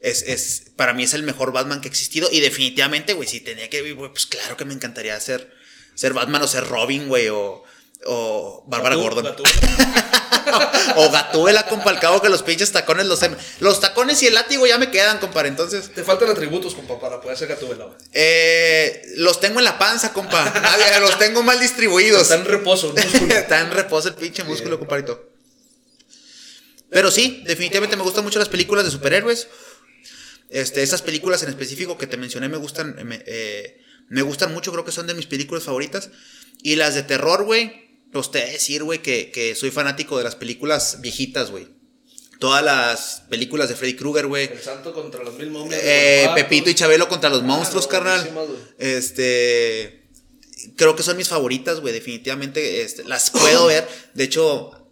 Es, es, para mí es el mejor Batman que ha existido y definitivamente, güey, si tenía que vivir, pues claro que me encantaría ser, ser Batman o ser Robin, güey, o, o Bárbara Gordon. O, Gatúbela, compa, al cabo que los pinches tacones los... Los tacones y el látigo ya me quedan, compa, entonces... Te faltan atributos, compa, para poder ser Gatúbela. Eh, los tengo en la panza, compa. Los tengo mal distribuidos. Está en reposo, el músculo. Está en reposo el pinche músculo, compadrito. Pero sí, definitivamente me gustan mucho las películas de superhéroes. Este, esas películas en específico que te mencioné me gustan, me, eh, me gustan mucho, creo que son de mis películas favoritas. Y las de terror, güey, a decir, güey, que, que soy fanático de las películas viejitas, güey. Todas las películas de Freddy Krueger, güey. El santo contra los mil momias. Eh. Pepito y Chabelo contra los monstruos, no, carnal. Este. Creo que son mis favoritas, güey. Definitivamente este, las puedo ver. De hecho,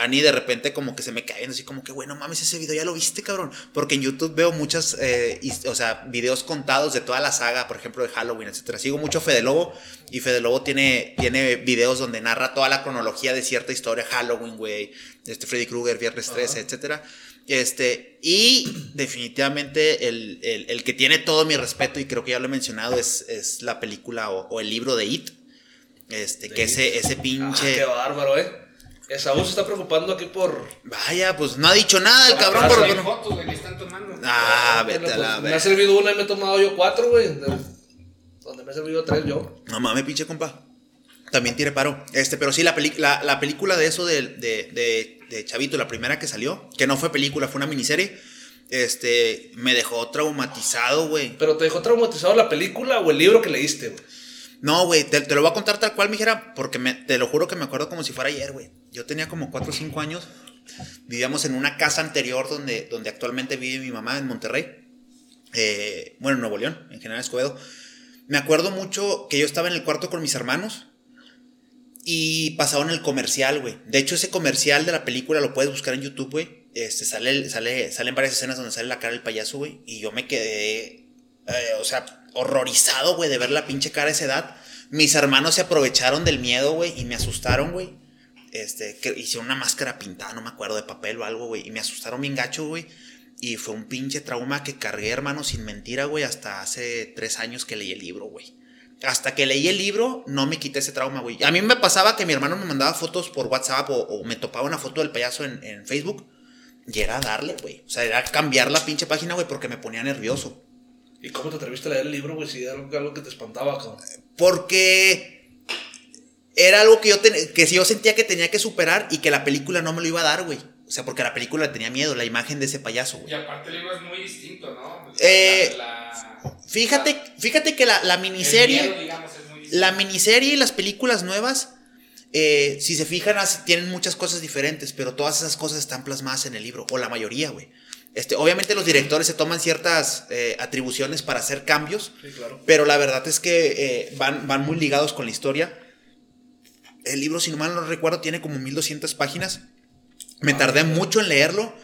Ani de repente como que se me caen así como que, güey, no mames, ese video ya lo viste, cabrón. Porque en YouTube veo muchas, eh, o sea, videos contados de toda la saga, por ejemplo, de Halloween, etcétera. Sigo mucho Fede Lobo y Fede Lobo tiene, tiene videos donde narra toda la cronología de cierta historia. Halloween, güey, este Freddy Krueger, Viernes 13, etcétera. Este, y definitivamente el, el- el que tiene todo mi respeto, y creo que ya lo he mencionado, es, es la película o, o el libro de It. Este, que ese, ese Ah, pinche. qué bárbaro, eh. Esaú se está preocupando aquí por. Vaya, pues no ha dicho nada el cabrón, Ah, pero. Hay pero- fotos, güey, que están tomando. Ah, vete a pues, la me ha servido una y me he tomado yo cuatro, güey. de- Donde me ha servido tres yo. No mames, pinche compa. También tiene paro. Este, pero sí, la, peli- la, la película de eso de, de, de, de Chavito, la primera que salió, que no fue película, fue una miniserie, este, me dejó traumatizado, güey. Pero te dejó traumatizado la película o el libro que leíste, güey. No, güey, te, te lo voy a contar tal cual, mijera, porque me, te lo juro que me acuerdo como si fuera ayer, güey. Yo tenía como 4 o 5 años. Vivíamos en una casa anterior donde, donde actualmente vive mi mamá en Monterrey. Eh, bueno, en Nuevo León, en General Escobedo. Me acuerdo mucho que yo estaba en el cuarto con mis hermanos y pasaron el comercial, güey. De hecho, ese comercial de la película lo puedes buscar en YouTube, güey. Este, sale, sale, salen varias escenas donde sale la cara del payaso, güey. Y yo me quedé, eh, o sea, horrorizado, güey, de ver la pinche cara a esa edad. Mis hermanos se aprovecharon del miedo, güey, y me asustaron, güey. Este, que hicieron una máscara pintada, no me acuerdo, de papel o algo, güey. Y me asustaron bien gacho, güey. Y fue un pinche trauma que cargué, hermano, sin mentira, güey, hasta hace tres años que leí el libro, güey. Hasta que leí el libro, no me quité ese trauma, güey. A mí me pasaba que mi hermano me mandaba fotos por WhatsApp o, me topaba una foto del payaso en, en Facebook. Y era darle, güey. O sea, era cambiar la pinche página, güey, porque me ponía nervioso. ¿Y cómo te atreviste a leer el libro, güey? Si era algo, algo que te espantaba, cabrón. Porque era algo que yo, ten- que yo sentía que tenía que superar y que la película no me lo iba a dar, güey. O sea, porque la película le tenía miedo, la imagen de ese payaso, güey. Y aparte el libro es muy distinto, ¿no? Eh, La- la- Fíjate, fíjate que la, la el miniserie... miedo, digamos, es muy distinto. La miniserie y las películas nuevas, eh, si se fijan, tienen muchas cosas diferentes, pero todas esas cosas están plasmadas en el libro, o la mayoría, güey. Este, obviamente los directores se toman ciertas eh, atribuciones para hacer cambios, Sí, claro. pero la verdad es que eh, van, van muy ligados con la historia. El libro, si no mal no recuerdo, tiene como 1200 páginas. Me tardé mucho en leerlo.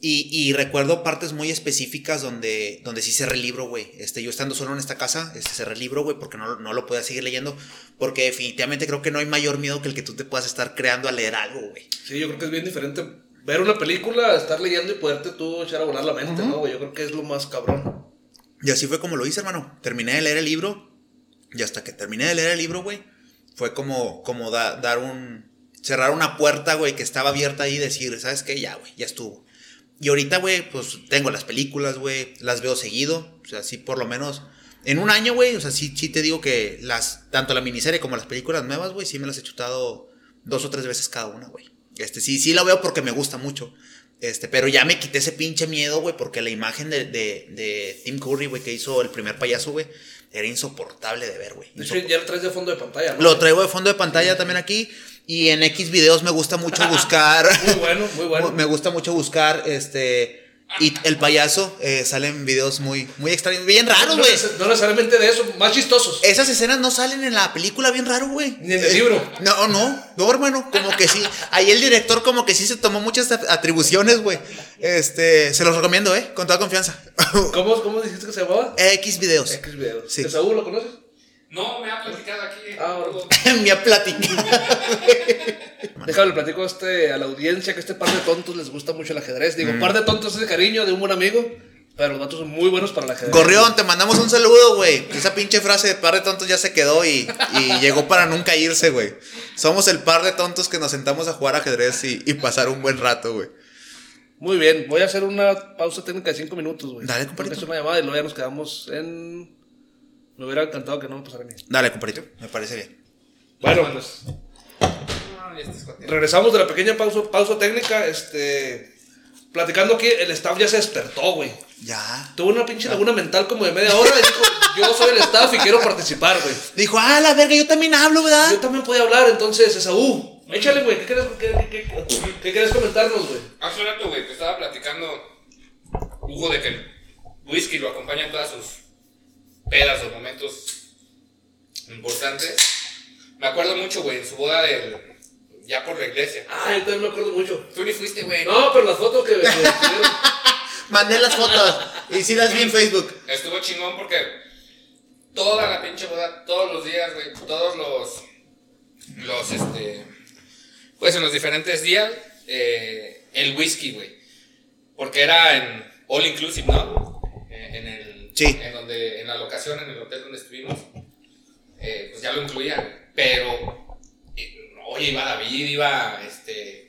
Y, y recuerdo partes muy específicas donde, donde sí cerré el libro, güey. Este, yo estando solo en esta casa, este, cerré el libro, güey, porque no, no lo podía seguir leyendo. Porque definitivamente creo que no hay mayor miedo que el que tú te puedas estar creando a leer algo, güey. Sí, yo creo que es bien diferente ver una película, estar leyendo y poderte tú echar a volar la mente, ¿no, güey? Yo creo que es lo más cabrón. Y así fue como lo hice, hermano. Terminé de leer el libro. Y hasta que terminé de leer el libro, güey, fue como, como da- dar un. cerrar una puerta, güey, que estaba abierta ahí y decir, ¿sabes qué? Ya, güey, ya estuvo. Y ahorita, güey, pues tengo las películas, güey, las veo seguido. O sea, sí, por lo menos. En un año, güey, o sea, sí, sí te digo que las, tanto la miniserie como las películas nuevas, güey, sí me las he chutado dos o tres veces cada una, güey. Este, sí, sí la veo porque me gusta mucho. Este, pero ya me quité ese pinche miedo, güey, porque la imagen de, de, de Tim Curry, güey, que hizo el primer payaso, güey, era insoportable de ver, güey. Ya lo traes de fondo de pantalla, ¿no? Lo traigo de fondo de pantalla también aquí. Y en X videos me gusta mucho buscar. Muy bueno, muy bueno. Me gusta mucho buscar este. Y el payaso eh, salen videos muy, muy extraños, bien raros, no, güey. neces- no necesariamente de eso, más chistosos. Esas escenas no salen en la película, bien raro, güey. Ni en el libro. No, no, no, hermano, como que sí. Ahí el director como que sí se tomó muchas at- atribuciones, güey. Este, se los recomiendo, eh, con toda confianza. ¿Cómo, ¿Cómo dijiste que se llamaba? X videos. X videos. Sí. ¿De Saúl lo conoces? No, me ha platicado aquí. Ah. Me ha platicado. Déjame le platico a, este, a la audiencia que este par de tontos les gusta mucho el ajedrez. Mm. Digo, par de tontos es de cariño de un buen amigo. Pero los datos son muy buenos para la gente. Gorrión, te mandamos un saludo, güey. Esa pinche frase de par de tontos ya se quedó y, y llegó para nunca irse, güey. Somos el par de tontos que nos sentamos a jugar ajedrez y, y pasar un buen rato, güey. Muy bien, voy a hacer una pausa técnica de 5 minutos, güey. Dale, compadrito. hacer una llamada y luego ya nos quedamos en. Me hubiera encantado que no me pasara a mí. Dale, compadrito, me parece bien. Bueno, pues No, ya estás jodido. regresamos de la pequeña pausa, pausa técnica. Este. Platicando aquí, el staff ya se despertó, güey. Ya. Tuvo una pinche laguna mental como de media hora y dijo: Yo soy el staff y quiero participar, güey. Dijo, ah, la verga, yo también hablo, ¿verdad? Yo también podía hablar, entonces, Esaú. Échale, güey. ¿Qué quieres, qué, qué, qué- qué quieres comentarnos, güey? Hace un rato, güey, te estaba platicando Hugo de que el whisky lo acompaña en todas sus pedas o momentos importantes. Me acuerdo mucho, güey, en su boda del. ya por la iglesia. Ah, yo también me acuerdo mucho. Tú ni fuiste, güey. No, pero las fotos que. Mandé las fotos y sí las vi en Facebook. Estuvo chingón porque toda la pinche boda, todos los días, güey, todos los. Los, este. Pues en los diferentes días, eh, el whisky, güey. Porque era en all inclusive, ¿no? Eh, En el. Sí. En donde, en la locación, en el hotel donde estuvimos, eh, pues ya lo incluían. Pero, eh, oye, iba David, iba este.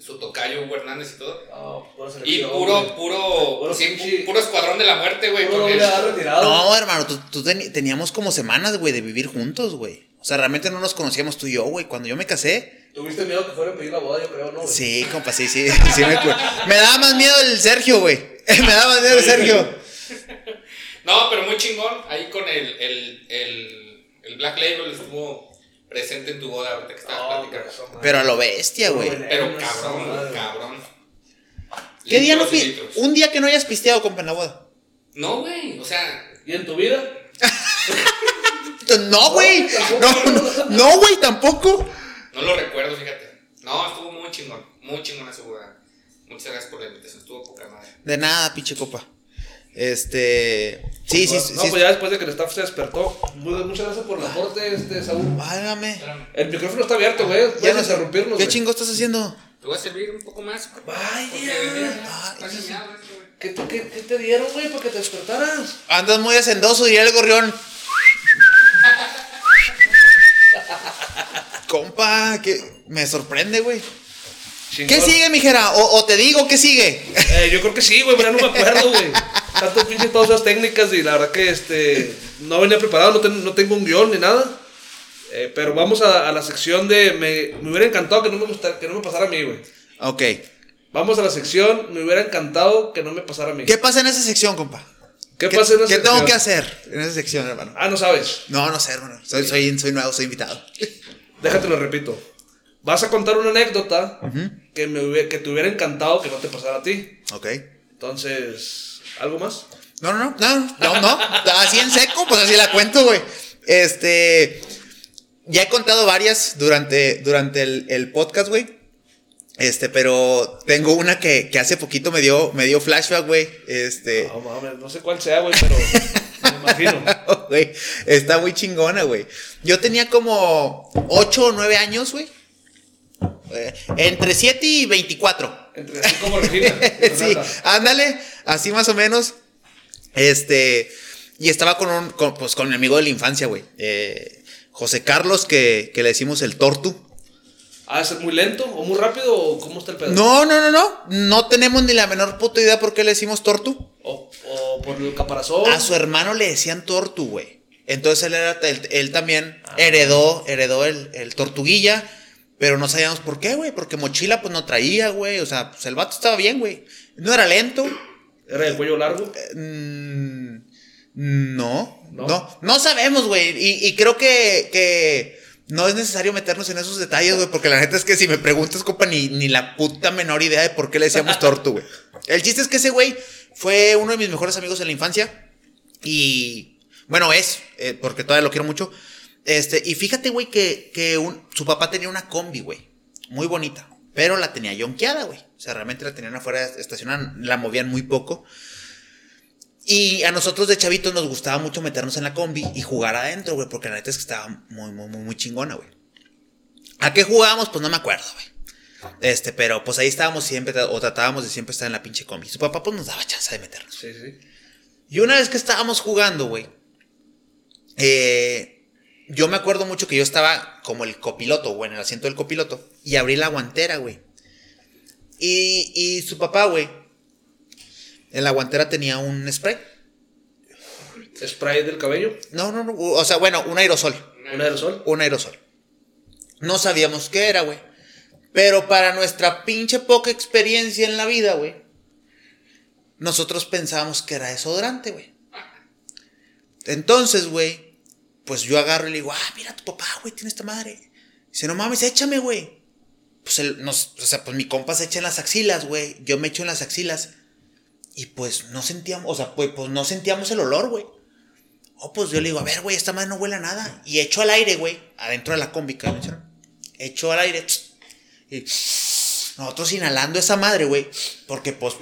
Su tocayo Hugo Hernández y todo. No, pura Y puro, güey. puro, Puro sí, pinche- puro escuadrón de la muerte, güey. Puro. No, hermano, tú, tú teníamos como semanas, güey, de vivir juntos, güey. O sea, realmente no nos conocíamos tú y yo, güey. Cuando yo me casé, Tuviste miedo que fuera a pedir la boda, yo creo, ¿no? güey? sí, compa, sí, sí, sí me acuerdo. Me daba más miedo el Sergio, güey. Me daba más miedo el Sergio. No, pero muy chingón. Ahí con el, el, el, el Black Label estuvo presente en tu boda ahorita que estabas No, platicando. pero a lo bestia, güey. Pero cabrón, madre. cabrón. ¿Qué día no. Un día que no hayas pisteado, compa, en la boda. No, güey. O sea, ¿Y en tu vida? No, güey. No, no, no, güey, tampoco. no lo recuerdo, fíjate. No, estuvo muy chingón. Muy chingón esa boda. Muchas gracias por la invitación. Estuvo poca madre. De nada, pinche copa. Este. Sí, sí, sí. No, sí. pues ya después de que el staff se despertó. Mu- Muchas gracias por el aporte, este, Saúl. Válgame. El micrófono está abierto, güey. Ya Puedes no interrumpirnos, ¿Qué güey. chingo estás haciendo? Te voy a servir un poco más. Vaya. ¿Qué, te- qué, qué te dieron, güey, para que te despertaras? Andas muy hacendoso, diría el gorrión. Compa, que me sorprende, güey. ¿Qué sigue, mijera? O, o te digo, ¿qué sigue? Eh, yo creo que sí, güey, pero no me acuerdo, güey. Tantas pinches todas esas técnicas y la verdad que este no venía preparado, no, ten- no tengo un guion ni nada. Eh, pero vamos a, a la sección de. Me, me hubiera encantado que no me, gustara- que no me pasara a mí, güey. Ok. Vamos a la sección. Me hubiera encantado que no me pasara a mí. ¿Qué pasa en esa sección, compa? ¿Qué pasa en esa ¿Qué tengo sección? que hacer en esa sección, hermano? Ah, no sabes. No, no sé, hermano. Soy, soy, soy nuevo, soy invitado. Déjate lo repito. Vas a contar una anécdota que, me hubiera- que te hubiera encantado que no te pasara a ti. Ok. Entonces, ¿algo más? No, no, no, no, no, no. Así en seco, pues así la cuento, güey. Este. Ya he contado varias durante, durante el, el podcast, güey. Este, pero tengo una que, que hace poquito me dio, me dio flashback, güey. Este. No mames, no sé cuál sea, güey, pero me imagino. Güey, está muy chingona, güey. Yo tenía como 8 o 9 años, güey. Eh, entre 7 y 24. Entre así como sí, ándale, así más o menos. Este, y estaba con un, con, pues con mi amigo de la infancia, güey. Eh, José Carlos, que, que le decimos el Tortu. ¿Ah, es muy lento o muy rápido o cómo está el pedo? No, no, no, no. No tenemos ni la menor puta idea por qué le decimos Tortu. O, o por el caparazón. A su hermano le decían Tortu, güey. Entonces él, era, él, él también heredó, heredó el, el tortuguilla, pero no sabíamos por qué, güey, porque mochila pues no traía, güey, o sea, pues el vato estaba bien, güey. No era lento, Era de cuello largo. Mm, no, No. no, no, sabemos, güey. Y, y creo que, que no es necesario meternos en esos detalles, güey, porque la neta es que si me preguntas, compa, ni, ni la puta menor idea de por qué le decíamos tortu, güey. El chiste es que ese güey fue uno de mis mejores amigos en la infancia. Y, bueno, es, eh, porque todavía lo quiero mucho. Este, y fíjate, güey, que, que un- su papá tenía una combi, güey, muy bonita, pero la tenía yonqueada, güey. O sea, realmente la tenían afuera estacionada, la movían muy poco. Y a nosotros de chavitos nos gustaba mucho meternos en la combi y jugar adentro, güey, porque la neta es que estaba muy, muy, muy, muy chingona, güey. ¿A qué jugábamos? Pues no me acuerdo, güey. Este, pero pues ahí estábamos siempre, o tratábamos de siempre estar en la pinche combi. Su papá pues nos daba chance de meternos. Sí, sí. Y una vez que estábamos jugando, güey, eh, yo me acuerdo mucho que yo estaba como el copiloto, güey, en el asiento del copiloto, y abrí la guantera, güey. Y, y su papá, güey, en la guantera tenía un spray. Spray del cabello, No, no, no, o sea, bueno, un aerosol. un aerosol. Un aerosol. No sabíamos qué era, güey. Pero para nuestra pinche poca experiencia en la vida, güey, nosotros pensábamos que era desodorante, güey. Entonces, güey, pues yo agarro y le digo, ah, mira tu papá, güey, tiene esta madre. Dice, no mames, échame, güey. Pues, él nos, o sea, pues mi compa se echa en las axilas, güey. Yo me echo en las axilas. Y pues no sentíamos, o sea, pues, pues no sentíamos el olor, güey. Oh, pues yo le digo, a ver, güey, esta madre no huele a nada. Y echo al aire, güey, adentro de la combi, ¿qué mencionaron? Echo al aire. Y nosotros inhalando esa madre, güey. Porque, pues,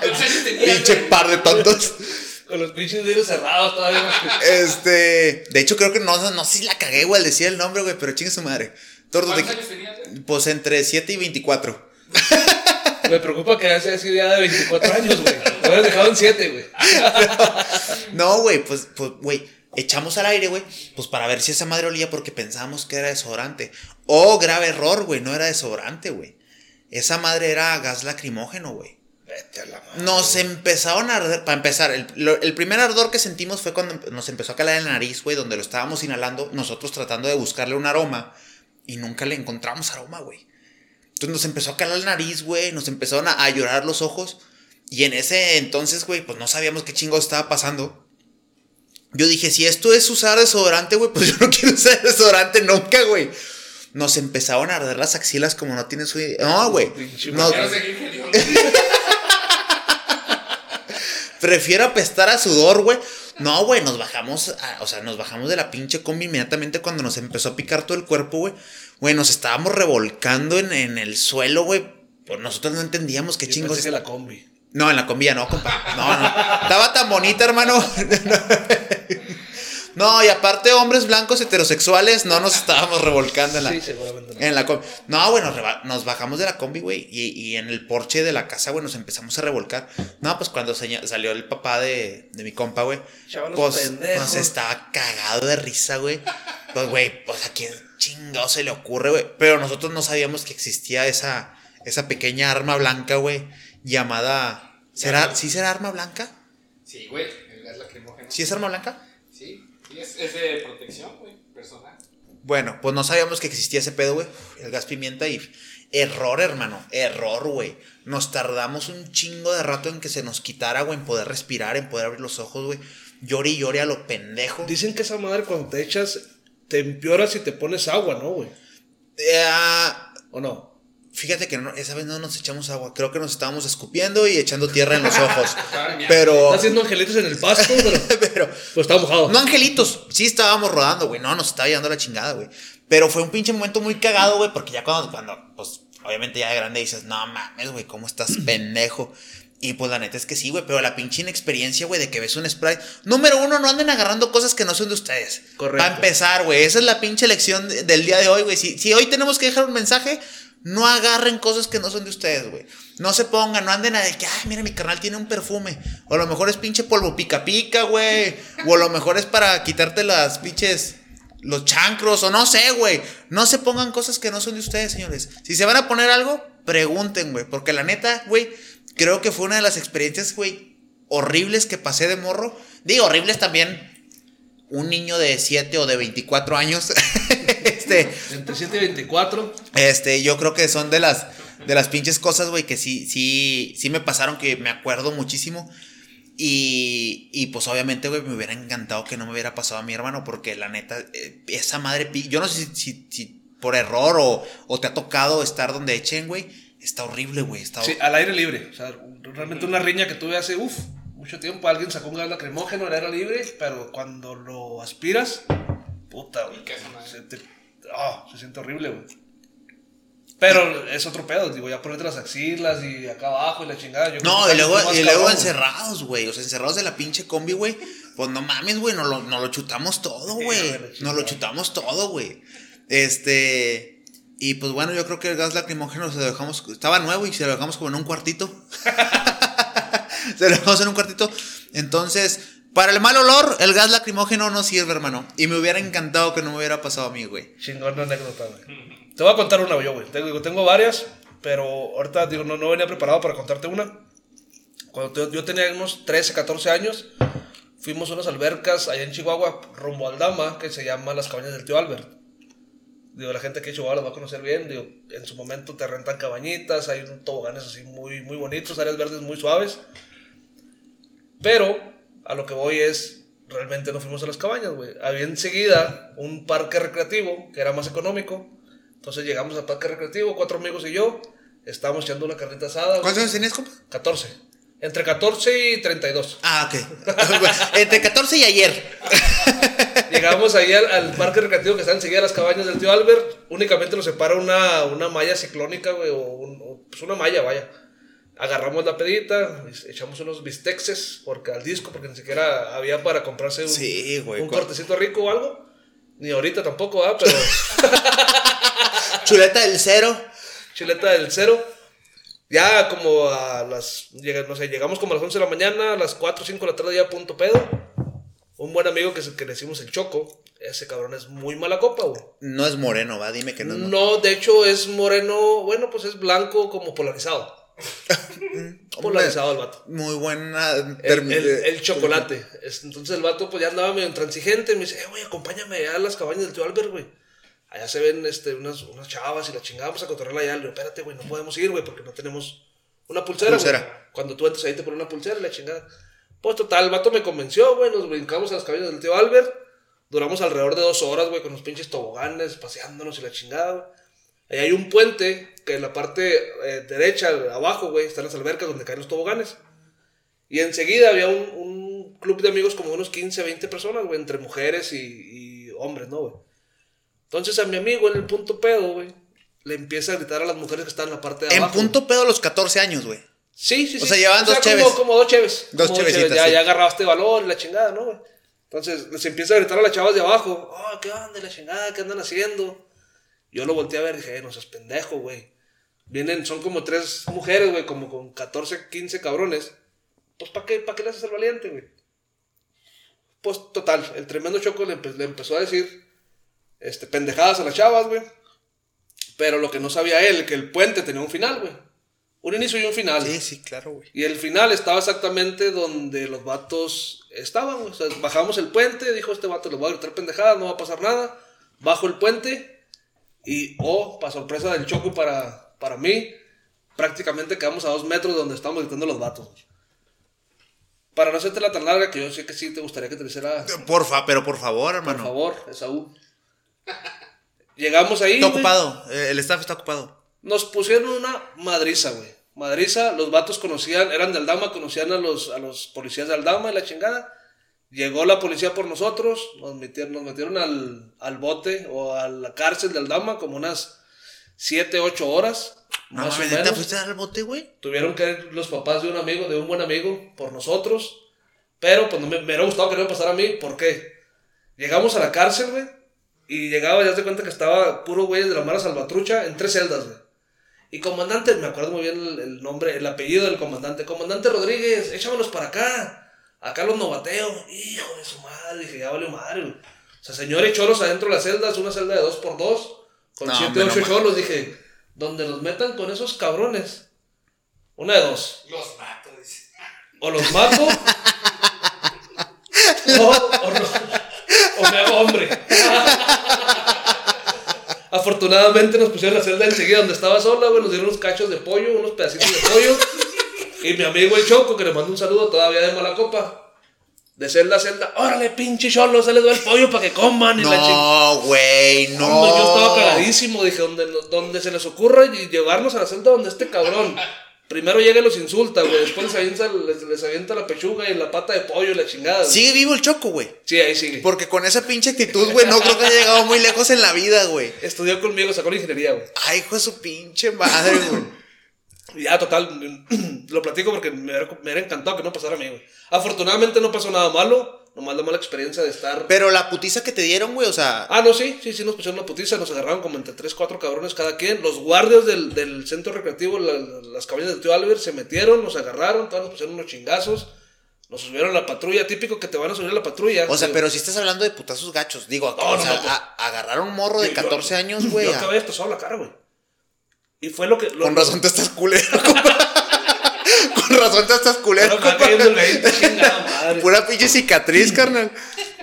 ¿Cuántos años tenías, pinche par de tontos. Con los pinches dedos cerrados todavía. Este. De hecho, creo que no, no sé si la cagué, güey, al decir el nombre, güey, pero chingue su madre. Tordos de. ¿Cuántos años tenías, güey? Pues entre 7 y 24. Me preocupa que haya sido ya de 24 años, güey. Lo hubieras dejado en 7, güey. No, güey, pues, pues, güey, echamos al aire, güey, pues para ver si esa madre olía porque pensábamos que era desodorante. Oh, grave error, güey, no era desodorante, güey. Esa madre era gas lacrimógeno, güey. Vete a la madre. Nos empezaron a arder, para empezar, el, lo- el primer ardor que sentimos fue cuando nos empezó a calar en la nariz, güey, donde lo estábamos inhalando, nosotros tratando de buscarle un aroma y nunca le encontramos aroma, güey. Entonces nos empezó a calar la nariz, güey, nos empezaron a, a llorar los ojos y en ese entonces, güey, pues no sabíamos qué chingo estaba pasando. Yo dije, si esto es usar desodorante, güey, pues yo no quiero usar desodorante nunca, güey. Nos empezaron a arder las axilas como no tienes su idea. No, güey. No sé qué ingeniero. Prefiero apestar a sudor, güey. No, güey, nos bajamos, a- o sea, nos bajamos de la pinche combi inmediatamente cuando nos empezó a picar todo el cuerpo, güey. Güey, nos estábamos revolcando en, en el suelo, güey. Pues nosotros no entendíamos qué Yo chingos. pensé que la combi. No, en la combi ya no, compa. No, no. Estaba tan bonita, hermano. No, y aparte, hombres blancos heterosexuales, no nos estábamos revolcando en la. Sí, seguramente no. En la combi. No, bueno, nos bajamos de la combi, güey. Y, y en el porche de la casa, güey, nos empezamos a revolcar. No, pues cuando salió el papá de, de mi compa, güey. Pues, pues estaba cagado de risa, güey. Pues, güey, pues a quién chingado se le ocurre, güey. Pero nosotros no sabíamos que existía esa, esa pequeña arma blanca, güey. Llamada. ¿Será, ¿Sí será arma blanca? Sí, güey, el gas lacrimógeno. ¿Sí es arma blanca? Es de protección, güey, personal. Bueno, pues no sabíamos que existía ese pedo, güey. El gas pimienta y. Error, hermano. Error, güey. Nos tardamos un chingo de rato en que se nos quitara, güey, en poder respirar, en poder abrir los ojos, güey. Llore y llore a lo pendejo. Dicen que esa madre cuando te echas, te empeoras y te pones agua, ¿no, güey? Eh, ah, ¿O no? Fíjate que no- esa vez no nos echamos agua. Creo que nos estábamos escupiendo y echando tierra en los ojos. Pero. Está haciendo angelitos en el pasto, pero pero. pues estaba mojado. No angelitos, sí estábamos rodando, güey. No, nos estaba llevando la chingada, güey. Pero fue un pinche momento muy cagado, güey, porque ya cuando, cuando, pues, obviamente ya de grande dices, no mames, güey, ¿cómo estás pendejo? Y pues la neta es que sí, güey, pero la pinche inexperiencia, güey, de que ves un spray. Número uno, no anden agarrando cosas que no son de ustedes. Correcto. Para empezar, güey, esa es la pinche lección de- del día de hoy, güey. Si, si hoy tenemos que dejar un mensaje, no agarren cosas que no son de ustedes, güey. No se pongan, no anden a de que, ay, mira, mi carnal tiene un perfume. O a lo mejor es pinche polvo pica pica, güey. O a lo mejor es para quitarte las pinches, los chancros, o no sé, güey. No se pongan cosas que no son de ustedes, señores. Si se van a poner algo, pregunten, güey. Porque la neta, güey, creo que fue una de las experiencias, güey, horribles que pasé de morro. Digo, horribles también. Un niño de 7 o de 24 años. este. Entre 7 y 24. Este, yo creo que son de las de las pinches cosas, güey, que sí, sí, sí me pasaron, que me acuerdo muchísimo. Y, y pues obviamente, güey, me hubiera encantado que no me hubiera pasado a mi hermano, porque la neta, eh, esa madre, yo no sé si, si- si por error o, o te ha tocado estar donde echen, güey, está horrible, güey, está Sí, al aire libre. O sea, realmente una riña que tuve hace, uff, mucho tiempo. Alguien sacó un gas lacrimógeno al aire libre, pero cuando lo aspiras, puta, güey. Se, te- ah, se siente horrible, güey. Pero es otro pedo, digo, ya ponerte las axilas y acá abajo y la chingada. yo No, y luego, y luego cabrón, encerrados, güey. O sea, encerrados de la pinche combi, güey. Pues no mames, güey. Nos lo, nos lo chutamos todo, güey. Nos lo chutamos todo, güey. Este. Y pues bueno, yo creo que el gas lacrimógeno se lo dejamos, estaba nuevo y se lo dejamos como en un cuartito. se lo dejamos en un cuartito. Entonces, para el mal olor, el gas lacrimógeno no sirve, hermano. Y me hubiera encantado que no me hubiera pasado a mí, güey. Chingón anécdota, güey. Te voy a contar una yo, güey. Tengo, tengo varias, pero ahorita digo, no, no venía preparado para contarte una. Cuando yo tenía unos 13, 14 años, fuimos a unas albercas allá en Chihuahua, rumbo al Dama, que se llama Las Cabañas del Tío Albert. Digo, la gente que en Chihuahua las va a conocer bien. Digo, en su momento te rentan cabañitas, hay toboganes así muy, muy bonitos, áreas verdes muy suaves. Pero a lo que voy es, realmente no fuimos a las cabañas, güey. Había enseguida un parque recreativo que era más económico. Entonces llegamos al parque recreativo, cuatro amigos y yo. Estábamos echando una carnita asada. ¿Cuántos años tenías, compa? 14. Entre 14 y 32. Ah, ok. Entre 14 y ayer. Llegamos ahí al, al parque recreativo que está enseguida de las cabañas del tío Albert. Únicamente nos separa una, una malla ciclónica, güey, o, un- o, pues una malla, vaya. Agarramos la pedita, echamos unos bistexes porque, al disco, porque ni siquiera había para comprarse un, Sí, güey. un ¿cuál? cortecito rico o algo. Ni ahorita tampoco, ¿ah? Pero Chuleta del cero. chileta del cero. Ya como a las, no sé, llegamos como a las 11 de la mañana, a las 4 o 5 de la tarde ya punto pedo. Un buen amigo que, que le decimos el Choco, ese cabrón es muy mala copa, güey. No es moreno, va. Dime que no. es No, de hecho es moreno, bueno, pues es blanco como polarizado. Polarizado el vato. Muy buena. El, termi- el- el chocolate. Es- Entonces el vato pues ya andaba medio intransigente. Me dice, eh, güey, acompáñame allá a las cabañas del tío Albert, güey. Allá se ven este, unas, unas chavas y la chingamos a cotorrearla allá. Le digo, espérate, güey, no podemos ir, güey, porque no tenemos una pulsera. güey. Pulsera. Cuando tú entras ahí te ponen una pulsera y la chingada. Pues total, el vato me convenció, güey. Nos brincamos a las cabañas del tío Albert. Duramos alrededor de dos horas, güey, con los pinches toboganes, paseándonos y la chingada, güey. Ahí hay un puente que en la parte eh, derecha, abajo, güey, están las albercas donde caen los toboganes. Y enseguida había un, un club de amigos como unos 15, 20 personas, güey, entre mujeres y, y hombres, ¿no, güey? Entonces a mi amigo en el punto pedo, güey, le empieza a gritar a las mujeres que están en la parte de En abajo. punto pedo a los 14 años, güey. Sí, sí, sí. O sea, llevaban dos como- cheves. Como, dos cheves. Dos Como chevecitas, Ya, sí. ya agarraste valor y la chingada, ¿no, güey? Entonces les empieza a gritar a las chavas de abajo. Oh, ¿qué onda? La chingada, ¿qué andan haciendo? Yo lo volteé a ver y dije, "Eh, no seas pendejo, güey. Vienen, son como tres mujeres, güey, como con 14, 15 cabrones. Pues, ¿para qué, pa' qué le haces el valiente, güey? Pues, total, el tremendo choco le, empe- le empezó a decir este, pendejadas a las chavas, güey. Pero lo que no sabía él, que el puente tenía un final, güey. Un inicio y un final. Sí, sí, claro, güey. Y el final estaba exactamente donde los vatos estaban. güey. O sea, bajamos el puente, dijo este vato, les voy a gritar pendejadas, no va a pasar nada. Bajo el puente y, oh, para sorpresa del choco para, para mí, prácticamente quedamos a dos metros de donde estábamos gritando los vatos. Para no hacerte la tan larga, que yo sé que sí te gustaría que te hiciera, Porfa, pero por favor, por hermano. favor, Esaú. Llegamos ahí. Está güey. ocupado. eh, El staff está ocupado. Nos pusieron una madriza, güey. Madriza, los vatos conocían, eran de Aldama, conocían a los, a los policías de Aldama y la chingada. Llegó la policía por nosotros, nos metieron, nos metieron al, al bote o a la cárcel de Aldama como unas 7, 8 horas. No, más o mames, ¿neta menos. fuiste al bote, güey? Tuvieron que ir los papás de un amigo, de un buen amigo, por nosotros. Pero pues no me, me hubiera gustado que no me pasara a mí. ¿Por qué? Llegamos a la cárcel, güey. Y llegaba, ya te cuenta que estaba puro güey de la Mara Salvatrucha en tres celdas, güey. Y comandante, me acuerdo muy bien el, el nombre, el apellido del comandante. Comandante Rodríguez, échamelos para acá. Acá los novateo. Hijo de su madre, dije, ya valió madre, güey. O sea, señores cholos adentro de las celdas, una celda de dos por dos, con No, siete, hombre, no ocho mames. cholos. Dije, donde los metan con esos cabrones. Una de dos. Los mato, dice. O los mato. o, o no- o me hago hombre. Afortunadamente nos pusieron la celda enseguida donde estaba sola, güey. Nos dieron unos cachos de pollo, unos pedacitos de pollo. Y mi amigo el Choco, que le mando un saludo todavía de mala copa. De celda a celda. Órale, pinche cholo, se les da el pollo para que coman. Y. No, güey, no. Hombre, yo estaba cagadísimo, dije, donde, donde se les ocurra y llevarnos a la celda donde este cabrón. Primero llega y los insulta, güey. Después les avienta, les, les avienta la pechuga y la pata de pollo y la chingada. güey. Sigue vivo el choco, güey. Sí, ahí sigue. Porque con esa pinche actitud, güey, no creo que haya llegado muy lejos en la vida, güey. Estudió conmigo, sacó la ingeniería, güey. Ay, hijo de su pinche madre, güey. Y ya, total, lo platico porque me hubiera, me hubiera encantado que no pasara a mí, güey. Afortunadamente no pasó nada malo. Nomás la mala experiencia de estar. Pero la putiza que te dieron, güey, o sea. Ah, no, sí, sí, sí, nos pusieron una putiza, nos agarraron como entre 3, 4 cabrones cada quien. Los guardias del, del centro recreativo, la- las cabañas del tío Albert, se metieron, nos agarraron, todos nos pusieron unos chingazos. Nos subieron a la patrulla, típico que te van a subir a la patrulla. O sea, pero si estás hablando de putazos gachos, digo, No, o no, sea, no, a- agarrar un morro de Yo- yo- 14 años, güey. Yo acabé destrozado la cara, güey. Y fue lo que. Lo, Con razón te estás culero. Con razón te estás culero, Pero me el compa. 20, chingada madre. Pura pinche cicatriz, carnal.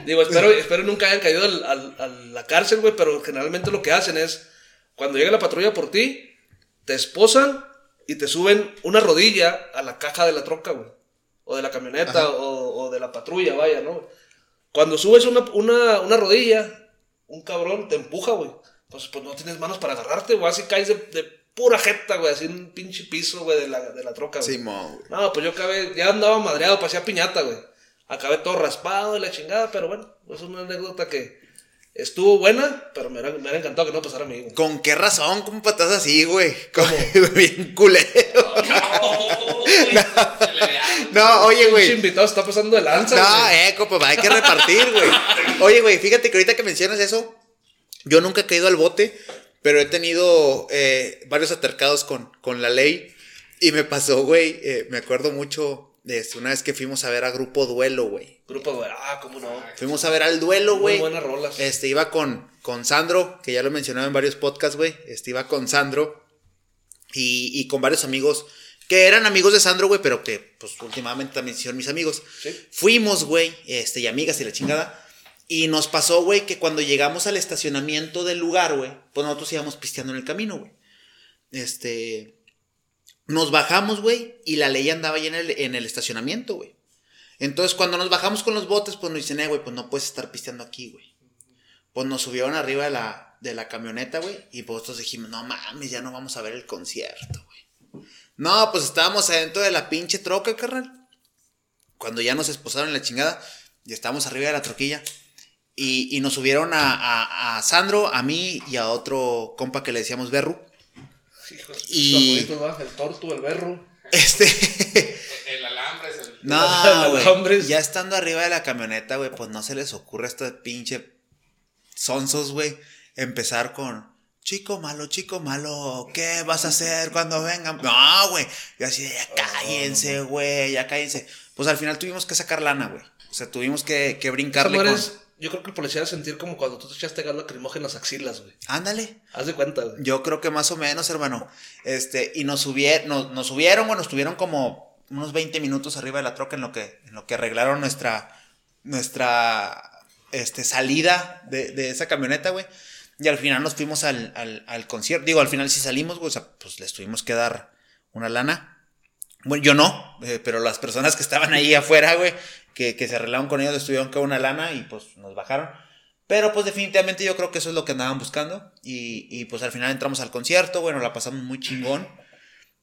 Digo, espero, espero nunca hayan caído al- al- a la cárcel, güey, pero generalmente lo que hacen es, cuando llega la patrulla por ti, te esposan y te suben una rodilla a la caja de la troca, güey. O de la camioneta, o, o de la patrulla, vaya, ¿no? Cuando subes una, una, una rodilla, un cabrón te empuja, güey. Pues, pues no tienes manos para agarrarte, güey. Así caes de, de pura jeta, güey. Así en un pinche piso, güey, de la, de la troca, güey. Simón, güey. No, pues yo acabé, ya andaba madreado, pasé a piñata, güey. Acabé todo raspado y la chingada, pero bueno, es una anécdota que estuvo buena, pero me hubiera, me hubiera encantado que no pasara a mí, güey. ¿Con qué razón, compa, estás así, güey? Como bien culero. No, oye, Pinche güey. invitado está pasando de lanza, No, güey. eh, compa, hay que repartir, güey. Oye, güey, fíjate que ahorita que mencionas eso, yo nunca he caído al bote, pero he tenido eh, varios atercados con, con la ley. Y me pasó, güey, eh, me acuerdo mucho de esto, una vez que fuimos a ver a Grupo Duelo, güey. Grupo de, ah, cómo no. Fuimos a ver al duelo, Muy güey. buenas rolas. Este, iba con, con Sandro, que ya lo he mencionado en varios podcasts, güey. Este, iba con Sandro y, y con varios amigos que eran amigos de Sandro, güey, pero que, pues, últimamente también hicieron mis amigos. Sí. Fuimos, güey, este, y amigas y la chingada. Y nos pasó, güey, que cuando llegamos al estacionamiento del lugar, güey, pues nosotros íbamos pisteando en el camino, güey. Este. Nos bajamos, güey, y la ley andaba ahí en el, en el estacionamiento, güey. Entonces, cuando nos bajamos con los botes, pues nos dicen, eh, güey, pues no puedes estar pisteando aquí, güey. Pues nos subieron arriba de la, de la camioneta, güey, y pues nosotros dijimos, no mames, ya no vamos a ver el concierto, güey. No, pues estábamos adentro de la pinche troca, carnal. Cuando ya nos esposaron en la chingada, y estábamos arriba de la troquilla. Y, y nos subieron a, a- a Sandro, a mí y a otro compa que le decíamos Berru. Hijo, Y- El tortu, el berro. Este. El alambre es el. No, güey. Alambres. Ya estando arriba de la camioneta, güey, pues no se les ocurre a estos pinche sonsos, güey, empezar con chico malo, chico malo, ¿qué vas a hacer cuando vengan? No, güey. Yo así de ya cállense, güey, ya cállense. Pues al final tuvimos que sacar lana, güey. O sea, tuvimos que, brincarle con. es- yo creo que el policía debe sentir como cuando tú te echaste gas lacrimógeno en las axilas, güey. Ándale. Haz de cuenta, güey. Yo creo que más o menos, hermano. Este, y nos subieron, nos, nos subieron, bueno, estuvieron como unos 20 minutos arriba de la troca en lo que, en lo que arreglaron nuestra, nuestra, este, salida de, de esa camioneta, güey. Y al final nos fuimos al, al, al concierto. Digo, al final sí salimos, güey, o sea, pues les tuvimos que dar una lana. Bueno, yo no, eh, pero las personas que estaban ahí afuera, güey, que, que se arreglaron con ellos, les tuvieron que dar una lana y pues nos bajaron. Pero pues definitivamente yo creo que eso es lo que andaban buscando. Y, y, pues al final entramos al concierto, bueno, la pasamos muy chingón.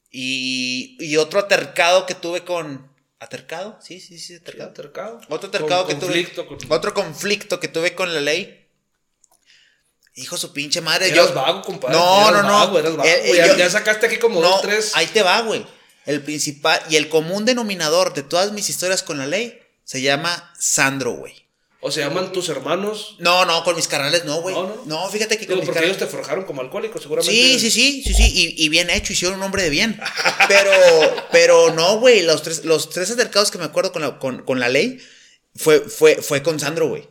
Y, y otro atercado que tuve con... ¿Atercado? Sí, sí, sí, Sí, atercado. Otro atercado Con- que conflicto, tuve. con- Otro conflicto que tuve con la ley. Hijo su pinche madre. Eras yo- vago, compadre. No, Eras no, no. vago, eras vago, Eh, eh, yo- ya sacaste aquí como No, dos, tres. ahí te va, güey. El principal y el común denominador de todas mis historias con la ley se llama Sandro, güey. O se llaman tus hermanos. No, no, con mis carnales no, güey. No, No, no. fíjate que con Digo, mis porque carnales. ellos te forjaron como alcohólico, seguramente. Sí, sí, sí, sí, sí, y, y bien hecho, hicieron un hombre de bien. Pero, pero no, güey, los tres, los tres acercados que me acuerdo con la, con, con la ley fue, fue, fue con Sandro, güey.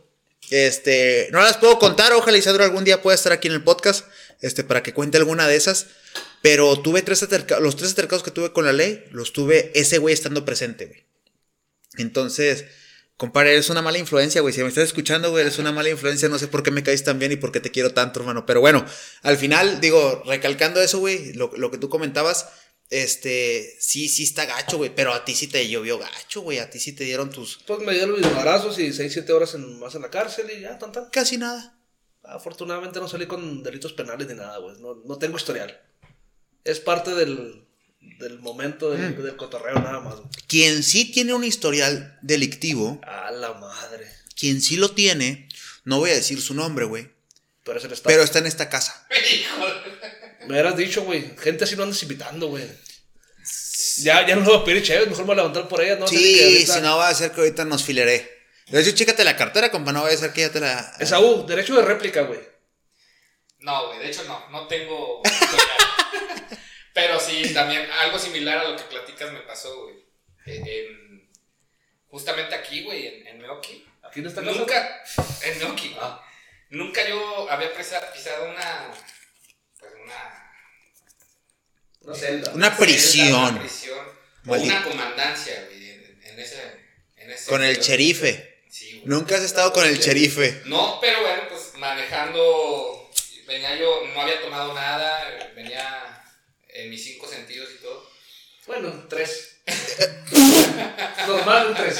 Este, no las puedo contar, ojalá y Sandro algún día pueda estar aquí en el podcast, este, para que cuente alguna de esas. Pero tuve tres los tres acercados que tuve con la ley, los tuve ese güey estando presente, güey. Entonces, compadre, eres una mala influencia, güey. Si me estás escuchando, güey, eres una mala influencia. No sé por qué me caes tan bien y por qué te quiero tanto, hermano. Pero bueno, al final, digo, recalcando eso, güey, lo, lo que tú comentabas, este, sí, sí está gacho, güey. Pero a ti sí te llovió gacho, güey. A ti sí te dieron tus. Pues me dieron mis embarazos y 6, 7 horas en, más en la cárcel y ya, tan, tan. Casi nada. Afortunadamente no salí con delitos penales ni nada, güey. No, no tengo historial. Es parte del, del momento del, Mm. del cotorreo nada más, güey. Quien sí tiene un historial delictivo, A la madre. quien sí lo tiene, no voy a decir su nombre, güey. Pero es el estado. Pero está en esta casa. Me hubieras dicho, güey. Gente así no andas invitando, güey. Ya, ya no lo voy a pedir chévere. Mejor me voy a levantar por ella, ¿no? Que Sí, ahorita- si no va a ser que ahorita nos fileré. De hecho, chécate la cartera, compa, no vaya a ser que ya te la... Esaú, derecho de réplica, güey. No, güey, de hecho no, no tengo. Pero sí, también algo similar a lo que platicas me pasó, güey. En- en- justamente aquí, güey, en, en Meoki. Aquí en esta casa. Nunca, en Meoki, güey. Ah. Nunca yo había pisado una. Pues una. Una celda. Una celda, prisión. Una prisión. Una comandancia, güey, en, en ese. En ese Con el sherife. Sí, güey. Nunca has estado con el sherife. No, pero bueno, pues manejando, no había tomado nada, venía en mis cinco sentidos y todo. Bueno, tres. Normal, un tres.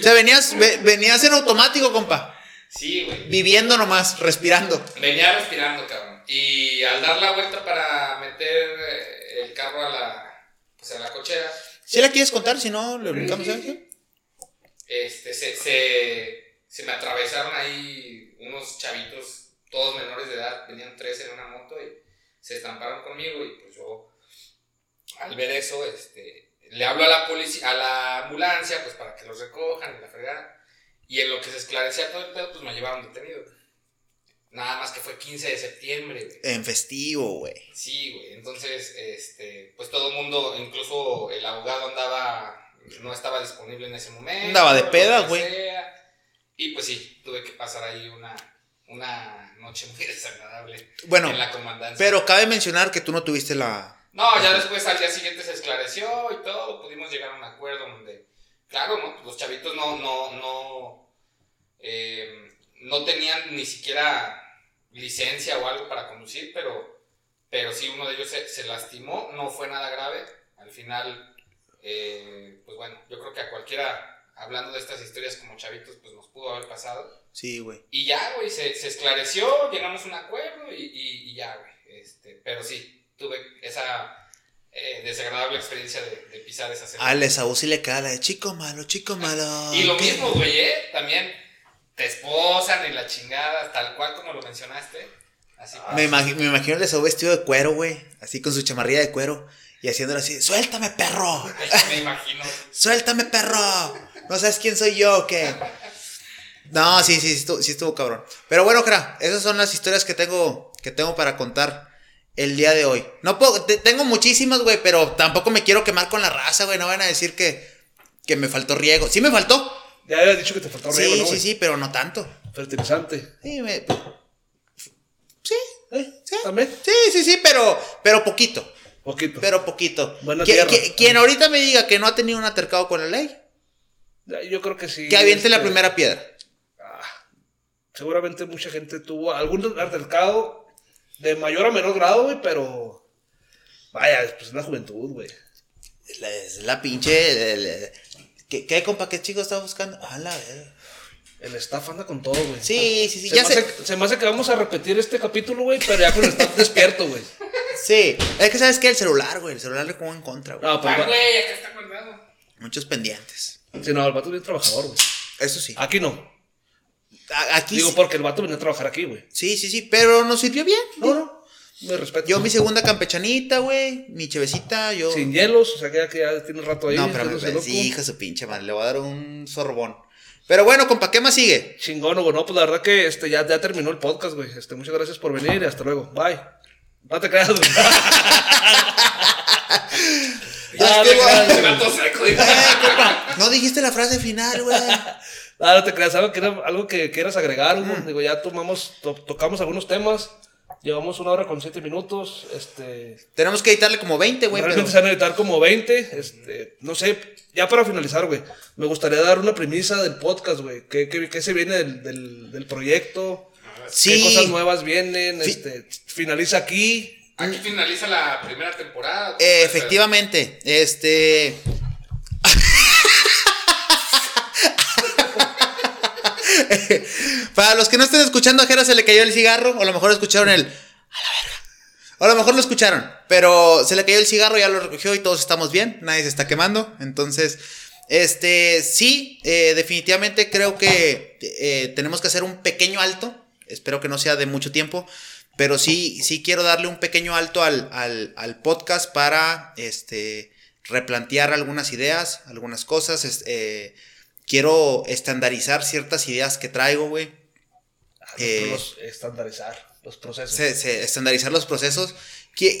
O sea, venías, ve- venías en automático, compa. Sí, güey. Viviendo nomás, respirando. Venía respirando, cabrón. Y al dar la vuelta para meter eh, el carro a la, pues a la cochera, ¿Si la quieres contar? Si no, le brincamos. ¿sabes qué? este, se, se, se me atravesaron ahí unos chavitos, todos menores de edad, venían tres en una moto y se estamparon conmigo y pues yo, al ver eso, este, le hablo a la policía, a la ambulancia, pues para que los recojan y la fregada. Y en lo que se esclarecía todo el pedo, pues me llevaron detenido. Nada más que fue 15 de septiembre, güey. En festivo, güey. Sí, güey. Entonces, este, pues todo el mundo, incluso el abogado andaba, no estaba disponible en ese momento. Andaba de peda, güey. Y pues sí, tuve que pasar ahí una, una noche muy desagradable Bueno, en la comandancia. pero cabe mencionar que tú no tuviste la. No, ya después al día siguiente se esclareció y todo, pudimos llegar a un acuerdo donde, claro, ¿no? los chavitos no, no, no, eh, no tenían ni siquiera licencia o algo para conducir, pero, pero sí uno de ellos se, se lastimó, no fue nada grave, al final, eh, pues bueno, yo creo que a cualquiera, hablando de estas historias como chavitos, pues nos pudo haber pasado. Sí, güey. Y ya, güey, se, se esclareció, llegamos a un acuerdo y, y- y ya, güey. Este, pero sí, tuve esa eh, desagradable experiencia de, de pisar esa celda. Al Esaú sí le queda la de chico malo, chico malo. y lo ¿qué? mismo, güey, ¿eh? También te esposan y la chingada, tal cual como lo mencionaste. Así Me, imagi- me imagino el Esaú vestido de cuero, güey. Así con su chamarrilla de cuero. Y haciéndolo así: ¡Suéltame, perro! me imagino. ¡Suéltame, perro! ¿No sabes quién soy yo o qué? No, sí, sí, sí estuvo, sí estuvo cabrón. Pero bueno, Jara, esas son las historias que tengo, que tengo para contar el día de hoy. No puedo, te- tengo muchísimas, güey, pero tampoco me quiero quemar con la raza, güey. No van a decir que, que me faltó riego. Sí me faltó. Ya habías dicho que te Sí, riego, ¿no, sí, güey? sí, pero no tanto. Fertilizante. Sí, me- sí, ¿Eh? sí. ¿También? Sí, sí, sí, pero, pero poquito. Poquito. Pero poquito. Qui- quien ahorita me diga que no ha tenido un atercado con la ley, Yo creo que sí. que aviente la este, primera piedra. ah, seguramente mucha gente tuvo algún altercado de mayor a menor grado, güey, pero. Vaya, pues es la juventud, güey. La, la pinche. el- el- ¿Qué, ¿Qué, compa? ¿Qué chico estaba buscando? Ah, la verga. El staff anda con todo, güey. Sí, sí, sí, Se, ya me sé. hace, se me hace que vamos a repetir este capítulo, güey, pero ya con el staff despierto, güey. Sí, es que sabes que el celular, güey. El celular le juega en contra, güey. No, pero. Ah, güey, acá está guardado. Muchos pendientes. Sí, no, el vato es bien trabajador, güey. Eso sí. Aquí no. A- Aquí Digo, sí. porque el vato venía a trabajar aquí, güey. Sí, sí, sí, pero nos sirvió bien. No, no. Me respeto. Yo mi segunda campechanita, güey. Mi chevecita, yo. Sin hielos, o sea que ya, que ya tiene un rato ahí. no, pero me, loco. sí, hija su pinche madre. Le voy a dar un sorbón. Pero bueno, compa, ¿qué más sigue? Chingón, güey. No, pues la verdad que este, ya, ya terminó el podcast, güey. Este, muchas gracias por venir y hasta luego. Bye. No te creas, güey. Ya te. Eh, no dijiste la frase final, güey. No, no te creas, algo que, era- algo que quieras agregar, güey. Digo, ya tomamos, to- tocamos algunos temas. Llevamos una hora con siete minutos. Este. Tenemos que editarle como 20, güey. realmente Pero... se van a editar como 20. Este, no sé, ya para finalizar, güey. Me gustaría dar una premisa del podcast, güey. ¿Qué, qué, qué se viene del, del, del proyecto? Sí. ¿Qué cosas nuevas vienen? Sí. Este, finaliza aquí. Aquí finaliza la primera temporada. Eh, efectivamente, este. Para los que no estén escuchando, a Jera se le cayó el cigarro, o a lo mejor escucharon el. A la verga. O a lo mejor lo escucharon, pero se le cayó el cigarro, ya lo recogió y todos estamos bien, nadie se está quemando. Entonces, este, sí, eh, definitivamente creo que eh, tenemos que hacer un pequeño alto. Espero que no sea de mucho tiempo, pero sí, sí quiero darle un pequeño alto al, al, al podcast para este, replantear algunas ideas, algunas cosas. es- eh, quiero estandarizar ciertas ideas que traigo, güey. Ah, Eh, los- estandarizar los procesos. Se- se- estandarizar los procesos.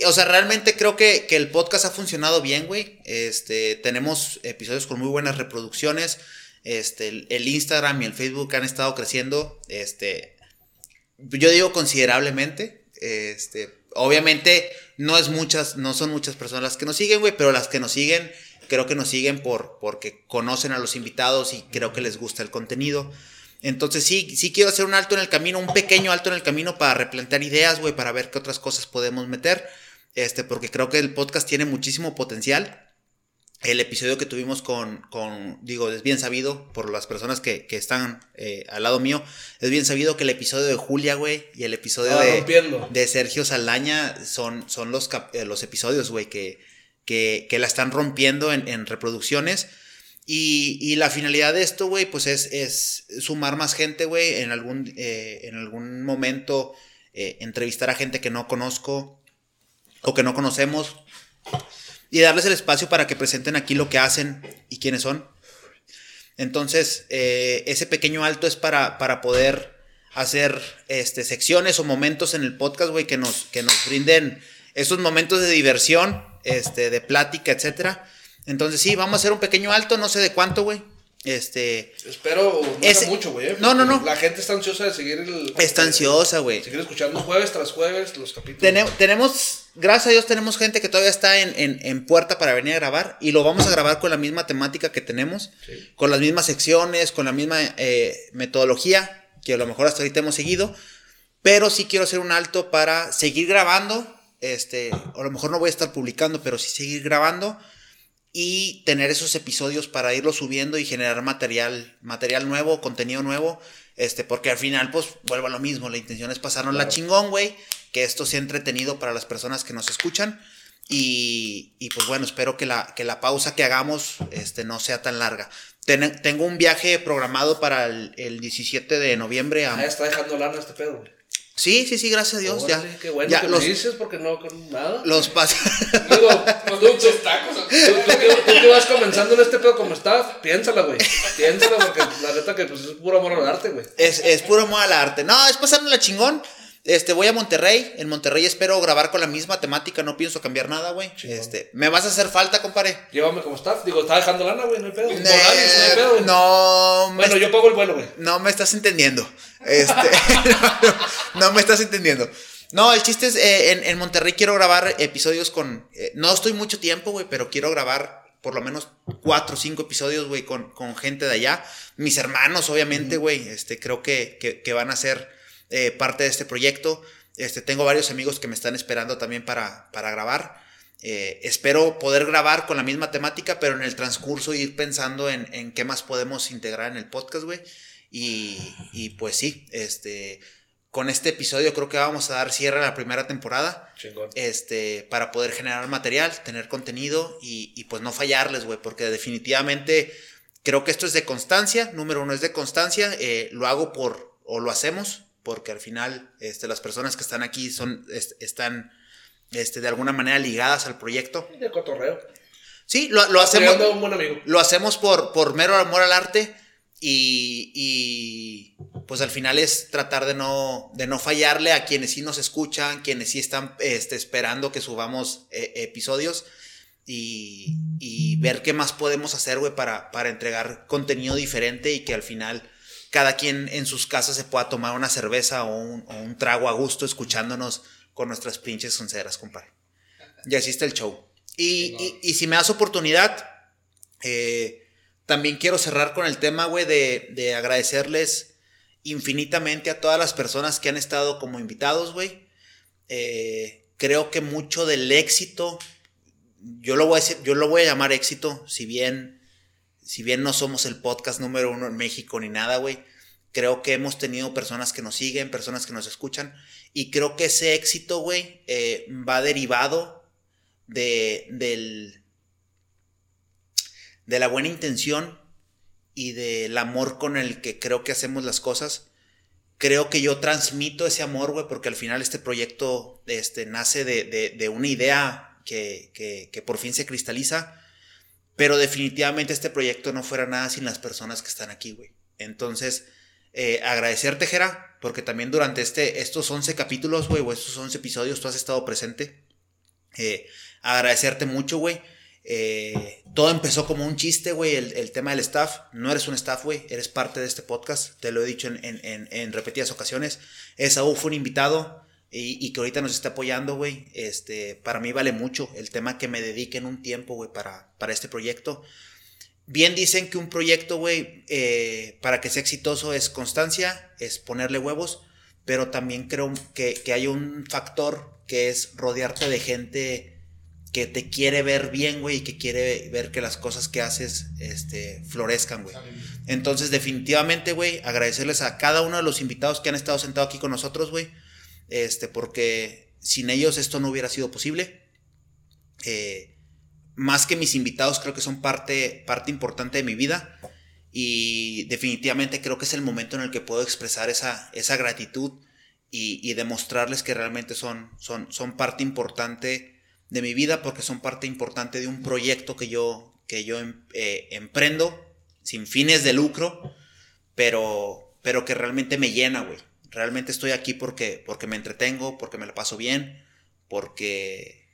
O sea, realmente creo que, que el podcast ha funcionado bien, güey. Este, tenemos episodios con muy buenas reproducciones. Este, el, el Instagram y el Facebook han estado creciendo. Este, yo digo considerablemente. Este, obviamente no es muchas, no son muchas personas las que nos siguen, güey, pero las que nos siguen, creo que nos siguen por, porque conocen a los invitados y creo que les gusta el contenido. Entonces sí, sí quiero hacer un alto en el camino, un pequeño alto en el camino para replantear ideas, güey, para ver qué otras cosas podemos meter. Este, porque creo que el podcast tiene muchísimo potencial. El episodio que tuvimos con, con digo, es bien sabido por las personas que, que están eh, al lado mío, es bien sabido que el episodio de Julia, güey, y el episodio Ah, de, Sergio Saldaña son, son los, cap- eh, los episodios, güey, que, que, que la están rompiendo en, en reproducciones. Y, y la finalidad de esto, güey, pues es, es sumar más gente, güey, en algún, eh, en algún momento eh, entrevistar a gente que no conozco o que no conocemos y darles el espacio para que presenten aquí lo que hacen y quiénes son. Entonces, eh, ese pequeño alto es para, para poder hacer este, secciones o momentos en el podcast, güey, que nos, que nos brinden esos momentos de diversión, este, de plática, etcétera. Entonces, sí, vamos a hacer un pequeño alto, no sé de cuánto, güey. Este, Espero no Ese- mucho, güey. eh, No, no, no. La gente está ansiosa de seguir el. está ansiosa, güey. Seguir escuchando jueves tras jueves los capítulos. Tene- tenemos, gracias a Dios, tenemos gente que todavía está en, en- en puerta para venir a grabar y lo vamos a grabar con la misma temática que tenemos, Sí. con las mismas secciones, con la misma eh, metodología que a lo mejor hasta ahorita hemos seguido, pero sí quiero hacer un alto para seguir grabando, este, a lo mejor no voy a estar publicando, pero sí seguir grabando y tener esos episodios para irlos subiendo y generar material, material nuevo, contenido nuevo, este, porque al final, pues, vuelvo a lo mismo, la intención es pasarnos la chingón, güey, que esto sea entretenido para las personas que nos escuchan y, y, pues bueno, espero que la, que la pausa que hagamos, este, no sea tan larga. Ten- tengo un viaje programado para el, el 17 de noviembre a... Ah, está dejando lana este pedo, güey. Sí, sí, sí, gracias a Dios, Órale, ya. Qué bueno ya que los, lo dices porque no con nada. los pas- Digo, Unos pinches tacos. tú, que, vas comenzando en este pedo como está, piénsala, güey. Piénsala porque la neta que pues es puro amor al arte, güey. Es, es puro amor al arte. No, es pasármela chingón. Este, voy a Monterrey. En Monterrey espero grabar con la misma temática. No pienso cambiar nada, güey. Este, me vas a hacer falta, compadre. Llévame como staff. Digo, está dejando lana, güey, no hay pedo. Eh, no hay pedo, güey. no, Bueno, yo pago el vuelo, güey. no me estás entendiendo. Este, no, no me estás entendiendo. No, el chiste es, eh, en, en Monterrey quiero grabar episodios con... eh, no estoy mucho tiempo, güey, pero quiero grabar por lo menos cuatro o cinco episodios, güey, con, con gente de allá. Mis hermanos, obviamente, güey, este, creo que, que, que van a ser eh, parte de este proyecto. Este, tengo varios amigos que me están esperando también para, para grabar. Eh, espero poder grabar con la misma temática, pero en el transcurso ir pensando en, en qué más podemos integrar en el podcast, güey. Y, y pues sí, este, con este episodio creo que vamos a dar cierre a la primera temporada. Chingón. Este, para poder generar material, tener contenido y, y pues no fallarles, güey, porque definitivamente creo que esto es de constancia. Número uno es de constancia. eh, lo hago por, o lo hacemos, porque al final este, las personas que están aquí son, es- están este, de alguna manera ligadas al proyecto. De cotorreo. Sí, lo, lo hacemos. Apoyando a un buen amigo. Lo hacemos por, por mero amor al arte y, y, pues al final es tratar de no, de no fallarle a quienes sí nos escuchan, quienes sí están este, esperando que subamos eh, episodios y, y ver qué más podemos hacer, güey, para, para entregar contenido diferente y que al final cada quien en sus casas se pueda tomar una cerveza o un, o un trago a gusto escuchándonos con nuestras pinches sonceras, compadre. Y así está el show. Y, y, y si me das oportunidad, eh, también quiero cerrar con el tema, güey, de, de agradecerles infinitamente a todas las personas que han estado como invitados, güey. Eh, creo que mucho del éxito, yo lo voy a decir, yo lo voy a llamar éxito, si bien, si bien no somos el podcast número uno en México ni nada, güey. Creo que hemos tenido personas que nos siguen, personas que nos escuchan, y creo que ese éxito, güey, eh, va derivado de, del, de la buena intención y del amor con el que creo que hacemos las cosas. Creo que yo transmito ese amor, güey, porque al final este proyecto este, nace de, de, una idea que, que por fin se cristaliza. Pero definitivamente este proyecto no fuera nada sin las personas que están aquí, güey. Entonces, eh, agradecerte, Jera, porque también durante este, estos 11 capítulos, güey, o estos 11 episodios, tú has estado presente. Eh, agradecerte mucho, güey. Eh, todo empezó como un chiste, güey, el, tema del staff. No eres un staff, güey, eres parte de este podcast. Te lo he dicho en, repetidas ocasiones. Esaú fue un invitado y, que ahorita nos está apoyando, güey. Este, para mí vale mucho el tema que me dediquen un tiempo, güey, para, para este proyecto. Bien dicen que un proyecto, güey, eh, para que sea exitoso es constancia, es ponerle huevos, pero también creo que, que hay un factor que es rodearte de gente que te quiere ver bien, güey, y que quiere ver que las cosas que haces este, florezcan, güey. Entonces, definitivamente, güey, agradecerles a cada uno de los invitados que han estado sentados aquí con nosotros, güey, este, porque sin ellos esto no hubiera sido posible. Eh, más que mis invitados, creo que son parte, parte importante de mi vida. Y definitivamente creo que es el momento en el que puedo expresar esa, esa gratitud y, demostrarles que realmente son, son, son parte importante de mi vida porque son parte importante de un proyecto que yo, que yo em, eh, emprendo sin fines de lucro, pero, pero que realmente me llena, güey. Realmente estoy aquí porque, porque me entretengo, porque me la paso bien, porque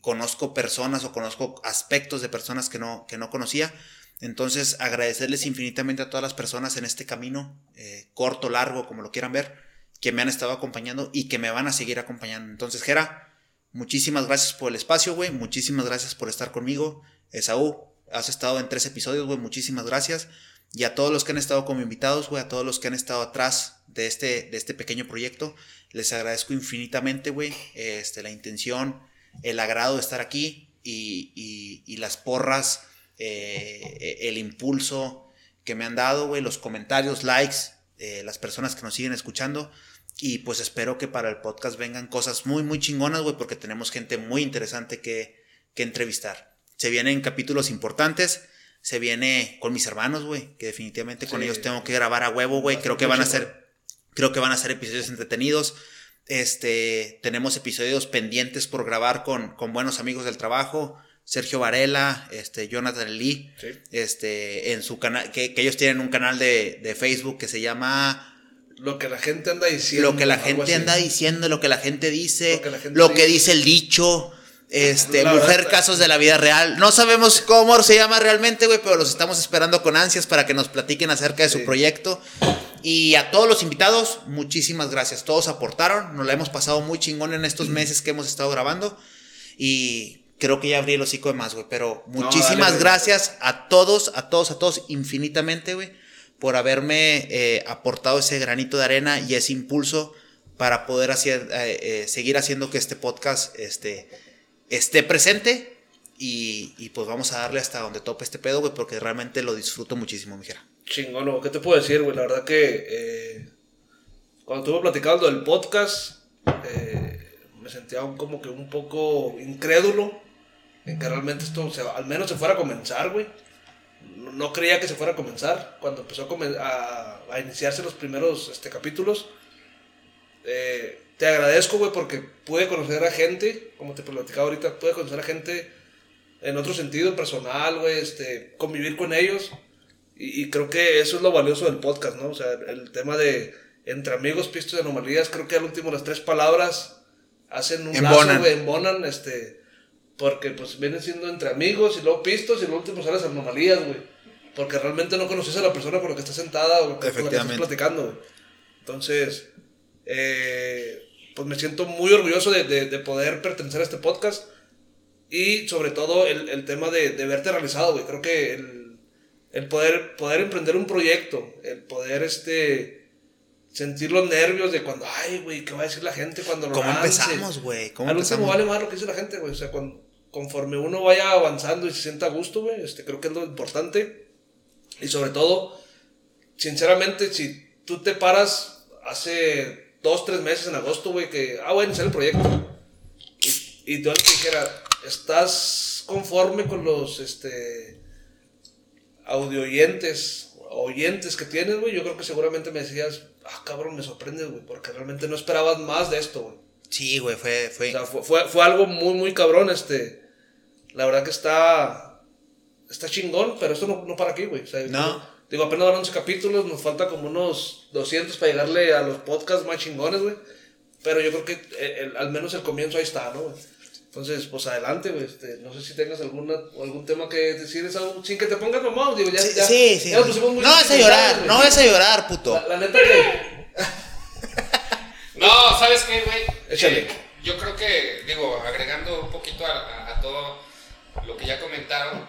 conozco personas o conozco aspectos de personas que no, que no conocía. Entonces, agradecerles infinitamente a todas las personas en este camino, eh, corto, largo, como lo quieran ver, que me han estado acompañando y que me van a seguir acompañando. Entonces, Jera, Muchísimas gracias por el espacio, güey. Muchísimas gracias por estar conmigo. Esaú, has estado en tres episodios, güey. Muchísimas gracias. Y a todos los que han estado como invitados, güey, a todos los que han estado atrás de este, de este pequeño proyecto, les agradezco infinitamente, güey, este, la intención, el agrado de estar aquí y, y, las porras, eh, el impulso que me han dado, güey, los comentarios, likes, eh, las personas que nos siguen escuchando. Y pues espero que para el podcast vengan cosas muy, muy chingonas, güey, porque tenemos gente muy interesante que, que entrevistar. Se vienen capítulos importantes. Se viene con mis hermanos, güey, que definitivamente con ellos tengo que grabar a huevo, güey. Creo que van a ser, creo que van a ser episodios entretenidos. Este, tenemos episodios pendientes por grabar con, con buenos amigos del trabajo. Sergio Varela, este, Jonathan Lee, este, en su canal, que, que, ellos tienen un canal de, de Facebook que se llama lo que la gente anda diciendo. Lo que la gente anda diciendo, lo que la gente dice, lo que, dice. el dicho. Este, mujer, casos de la vida real. No sabemos cómo se llama realmente, güey, pero los estamos esperando con ansias para que nos platiquen acerca de su proyecto. Y a todos los invitados, muchísimas gracias. Todos aportaron, nos la hemos pasado muy chingón en estos meses que hemos estado grabando. Y creo que ya abrí el hocico de más, güey. Pero muchísimas gracias a todos, a todos, a todos, infinitamente, güey por haberme eh, aportado ese granito de arena y ese impulso para poder hacer, eh, eh, seguir haciendo que este podcast este, esté presente. Y, pues vamos a darle hasta donde tope este pedo, güey, porque realmente lo disfruto muchísimo, mijera. Chingón, ¿qué te puedo decir, güey? La verdad que cuando estuve platicando del podcast, me sentía como que un poco incrédulo en que realmente esto al menos se fuera a comenzar, güey no creía que se fuera a comenzar. Cuando empezó a, a, iniciarse los primeros este, capítulos, eh, te agradezco, güey, porque pude conocer a gente, como te platicaba ahorita, pude conocer a gente en otro sentido personal, güey, este, convivir con ellos. Y, creo que eso es lo valioso del podcast, ¿no? O sea, el tema de entre amigos, pistos y anomalías, creo que al último las tres palabras hacen un lazo, güey, embonan, este porque pues vienen siendo entre amigos y luego pistos y lo último son las anomalías, güey. Porque realmente no conoces a la persona con la que está sentada o con la que estás platicando, güey. Entonces, eh, pues me siento muy orgulloso de, de, poder pertenecer a este podcast. Y sobre todo el, el tema de, de, verte realizado, güey. Creo que el, el, poder, poder emprender un proyecto, el poder este sentir los nervios de cuando, ay, güey, ¿qué va a decir la gente cuando lo ¿Cómo empezamos, güey? Al último vale más lo que dice la gente, güey. O sea, cuando, conforme uno vaya avanzando y se sienta a gusto, güey, este, creo que es lo importante. Y sobre todo, sinceramente, si tú te paras hace dos, tres meses en agosto, güey, que, ah, a iniciar el proyecto. Y, y dijera, ¿estás conforme con los, este, audio oyentes, oyentes que tienes, güey? Yo creo que seguramente me decías, ah, cabrón, me sorprende, güey, porque realmente no esperabas más de esto, güey. Sí, güey, fue, fue... O sea, fue, fue, algo muy, muy cabrón, este. La verdad que está. está chingón, pero esto no, no para aquí, güey. O sea, No. Digo, apenas van 11 capítulos, nos falta como unos 200 para llegarle a los podcasts más chingones, güey. Pero yo creo que eh, el- al menos el comienzo ahí está, ¿no? güey? Entonces, pues adelante, güey. Este, no sé si tengas alguna, algún tema que decir, Esaú, sin que te pongas mamón, digo, ya, Sí, ya, sí, sí. ya pusimos muy No vas a llorar, güey. no vas a llorar, puto. La, la neta que... No, ¿sabes qué, güey? Échale. Eh, yo creo que, digo, agregando un poquito a, a- a todo lo que ya comentaron,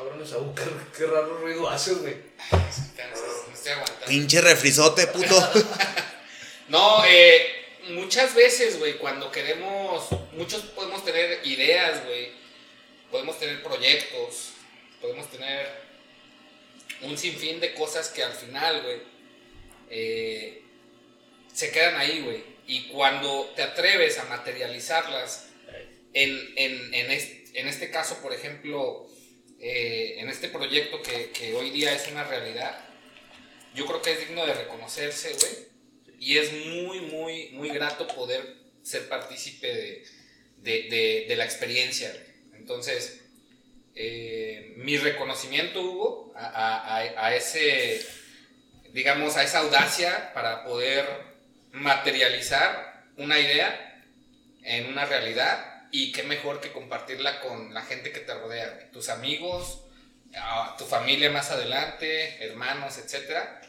Cabrón, Esaú, qué, qué raro ruido haces, güey. me estoy aguantando. Pinche refrizote, puto. No, eh, muchas veces, güey, cuando queremos, muchos podemos tener ideas, güey, podemos tener proyectos, podemos tener un sinfín de cosas que al final, güey, eh, se quedan ahí, güey. Y cuando te atreves a materializarlas, en, en, en, es- en este caso, por ejemplo, eh, en este proyecto que, que hoy día es una realidad, yo creo que es digno de reconocerse, güey. Y es muy, muy, muy grato poder ser partícipe de, de, la experiencia. Entonces, eh, mi reconocimiento, Hugo, a- a- a ese, digamos, a esa audacia para poder materializar una idea en una realidad y qué mejor que compartirla con la gente que te rodea, tus amigos, a tu familia más adelante, hermanos, etcétera.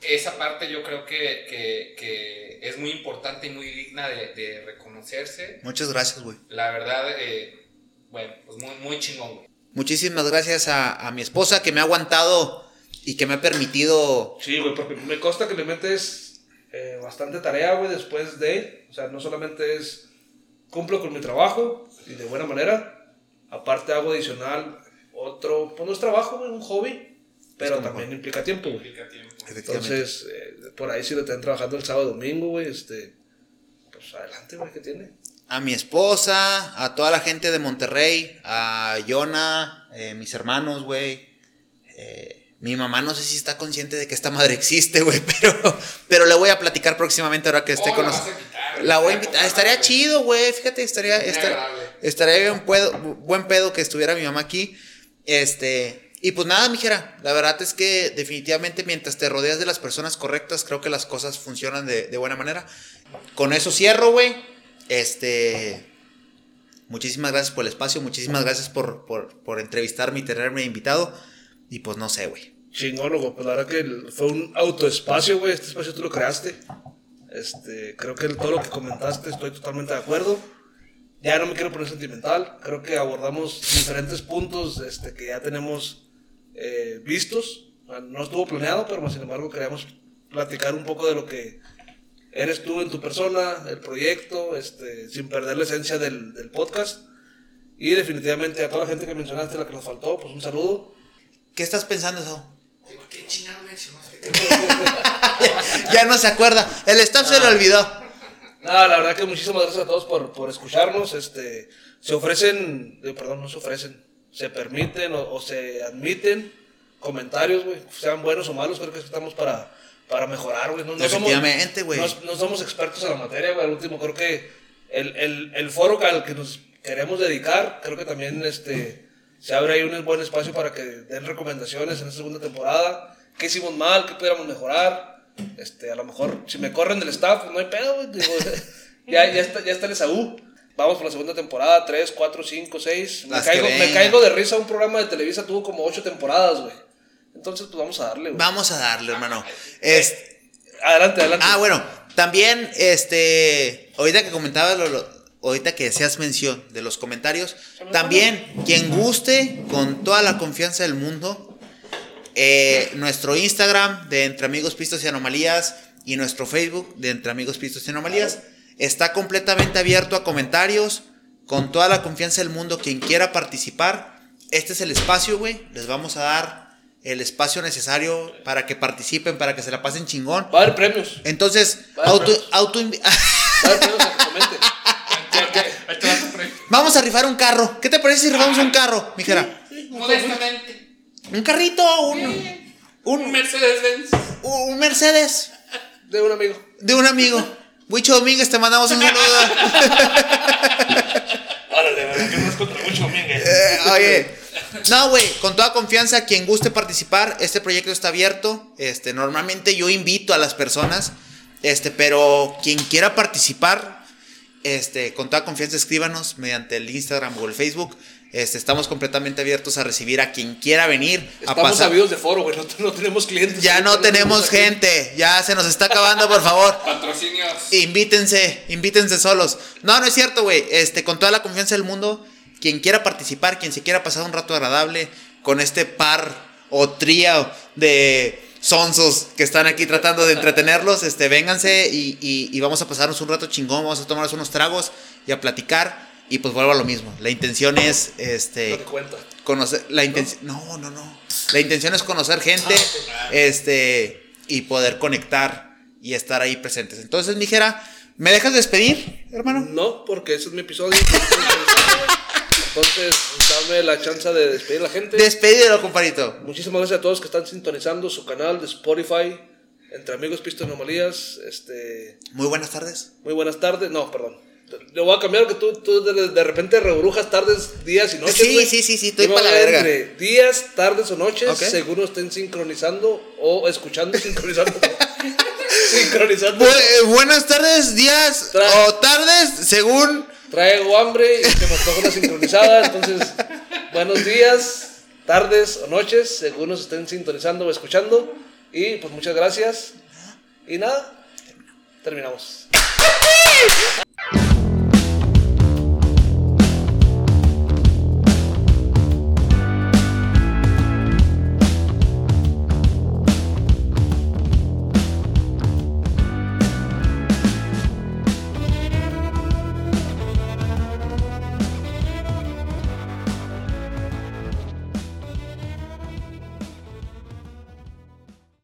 Esa parte yo creo que, que- que es muy importante y muy digna de, de reconocerse. Muchas gracias, güey. La verdad, eh, bueno, pues muy, muy chingón, güey. Muchísimas gracias a, a mi esposa que me ha aguantado y que me ha permitido. Sí, güey, porque me consta que le metes eh, bastante tarea, güey, después de él. O sea, no solamente es cumplo con mi trabajo y de buena manera. Aparte hago adicional otro, pues no es trabajo, güey, un hobby, pero también implica tiempo, güey. Implica tiempo. Efectivamente. Entonces, eh, por ahí si lo están trabajando el sábado domingo, güey, este, pues adelante, güey, ¿qué tiene? a mi esposa, a toda la gente de Monterrey, a Yona, eh, mis hermanos, güey. Eh, mi mamá no sé si está consciente de que esta madre existe, güey, pero, pero le voy a platicar próximamente ahora que esté Oh, con la La voy a invitar. poca Estaría chido, güey. Fíjate, estaría, estaría, bien pedo, buen pedo que estuviera mi mamá aquí. Este, y pues nada, mijera. La verdad es que definitivamente mientras te rodeas de las personas correctas, creo que las cosas funcionan de, de buena manera. Con eso cierro, güey. Este. Muchísimas gracias por el espacio, muchísimas gracias por, por, por entrevistarme y tenerme invitado. Y pues no sé, güey. Chingón, loco, pues la verdad que fue un autoespacio, güey, este espacio tú lo creaste. Este, creo que el- todo lo que comentaste estoy totalmente de acuerdo. Ya no me quiero poner sentimental, creo que abordamos diferentes puntos este, que ya tenemos eh, vistos. No estuvo planeado, pero sin embargo queríamos platicar un poco de lo que eres tú en tu persona, el proyecto, este, sin perder la esencia del, del podcast. Y definitivamente a toda la gente que mencionaste, la que nos faltó, pues un saludo. ¿Qué estás pensando, eso? ¿Qué chingado mencionaste? Ya no se acuerda. El staff se lo olvidó. No, la verdad que muchísimas gracias a todos por, por escucharnos. Este, se ofrecen, eh, perdón, no se ofrecen, se permiten o, o se admiten comentarios, güey, sean buenos o malos, creo que estamos para, para mejorar, güey. No, no somos- Efectivamente, güey. No, no somos expertos en la materia, güey. Al último, creo que el, el, el foro al que nos queremos dedicar, creo que también este, se abre ahí un buen espacio para que den recomendaciones en esta segunda temporada. ¿Qué hicimos mal? ¿Qué pudiéramos mejorar? Este, a lo mejor, si me corren del staff, pues no hay pedo, güey. Digo, ya, ya, está, ya está el Esaú. Vamos por la segunda temporada, 3, 4, 5, 6. Me caigo, me caigo de risa. Un programa de Televisa tuvo como 8 temporadas, güey. Entonces, pues vamos a darle, güey. Vamos a darle, hermano. Este, Adelante, adelante. ah, bueno, también, este, ahorita que comentabas, lo, lo- ahorita que hacías mención de los comentarios, también, quien guste, con toda la confianza del mundo, eh, nuestro Instagram de Entre Amigos Pistos y Anomalías y nuestro Facebook de Entre Amigos Pistos y Anomalías está completamente abierto a comentarios, con toda la confianza del mundo, quien quiera participar, este es el espacio, güey, les vamos a dar el espacio necesario para que participen, para que se la pasen chingón. Va a haber premios. Entonces, Vale, auto, auto Va a haber premios a que. Vamos a rifar un carro. ¿Qué te parece si rifamos un carro, mijera? Modestamente. Un carrito, un, Un un, Mercedes-Benz. un Mercedes De un amigo. de un amigo. Huicho Domínguez, te mandamos un saludo. Órale, ¿verdad? Que no es contra Miguel. Eh, oye, No, güey, con toda confianza, quien guste participar, este proyecto está abierto. Este, normalmente yo invito a las personas, este, pero quien quiera participar, este, con toda confianza escríbanos mediante el Instagram o el Facebook. Este, estamos completamente abiertos a recibir a quien quiera venir a Estamos pasar. sabidos de foro, güey. No, no tenemos clientes. Ya no tenemos aquí. gente, ya se nos está acabando, por favor. Patrocinios. Invítense, invítense solos. No, no es cierto, güey. Este, con toda la confianza del mundo, quien quiera participar, quien se quiera pasar un rato agradable con este par o trío de sonsos que están aquí tratando de entretenerlos, este, vénganse y, y- y vamos a pasarnos un rato chingón, vamos a tomarnos unos tragos y a platicar. Y pues vuelvo a lo mismo. La intención es, este, No te cuenta. conocer la intención no no no la intención es conocer gente este y poder conectar y estar ahí presentes entonces mijera me dejas despedir hermano No, porque ese es mi episodio. Entonces, dame la chance de despedir a la gente. despedidelo compadrito Muchísimas gracias a todos que están sintonizando su canal de Spotify. Entre amigos Pisto Anomalías. Este, muy buenas tardes muy buenas tardes. No, perdón. Le voy a cambiar que tú, tú de, de repente rebrujas tardes, días y noches. Sí, sí, sí, sí, estoy Yo me pa' la verga. Entre días, tardes o noches, Ok. según estén sincronizando o escuchando, sincronizando. sincronizando. Bu- eh, buenas tardes días Tra- o tardes según Traigo hambre y se me antoja una sincronizada. Entonces, buenos días, tardes o noches, según nos estén sintonizando o escuchando. Y pues muchas gracias. Y nada, terminamos.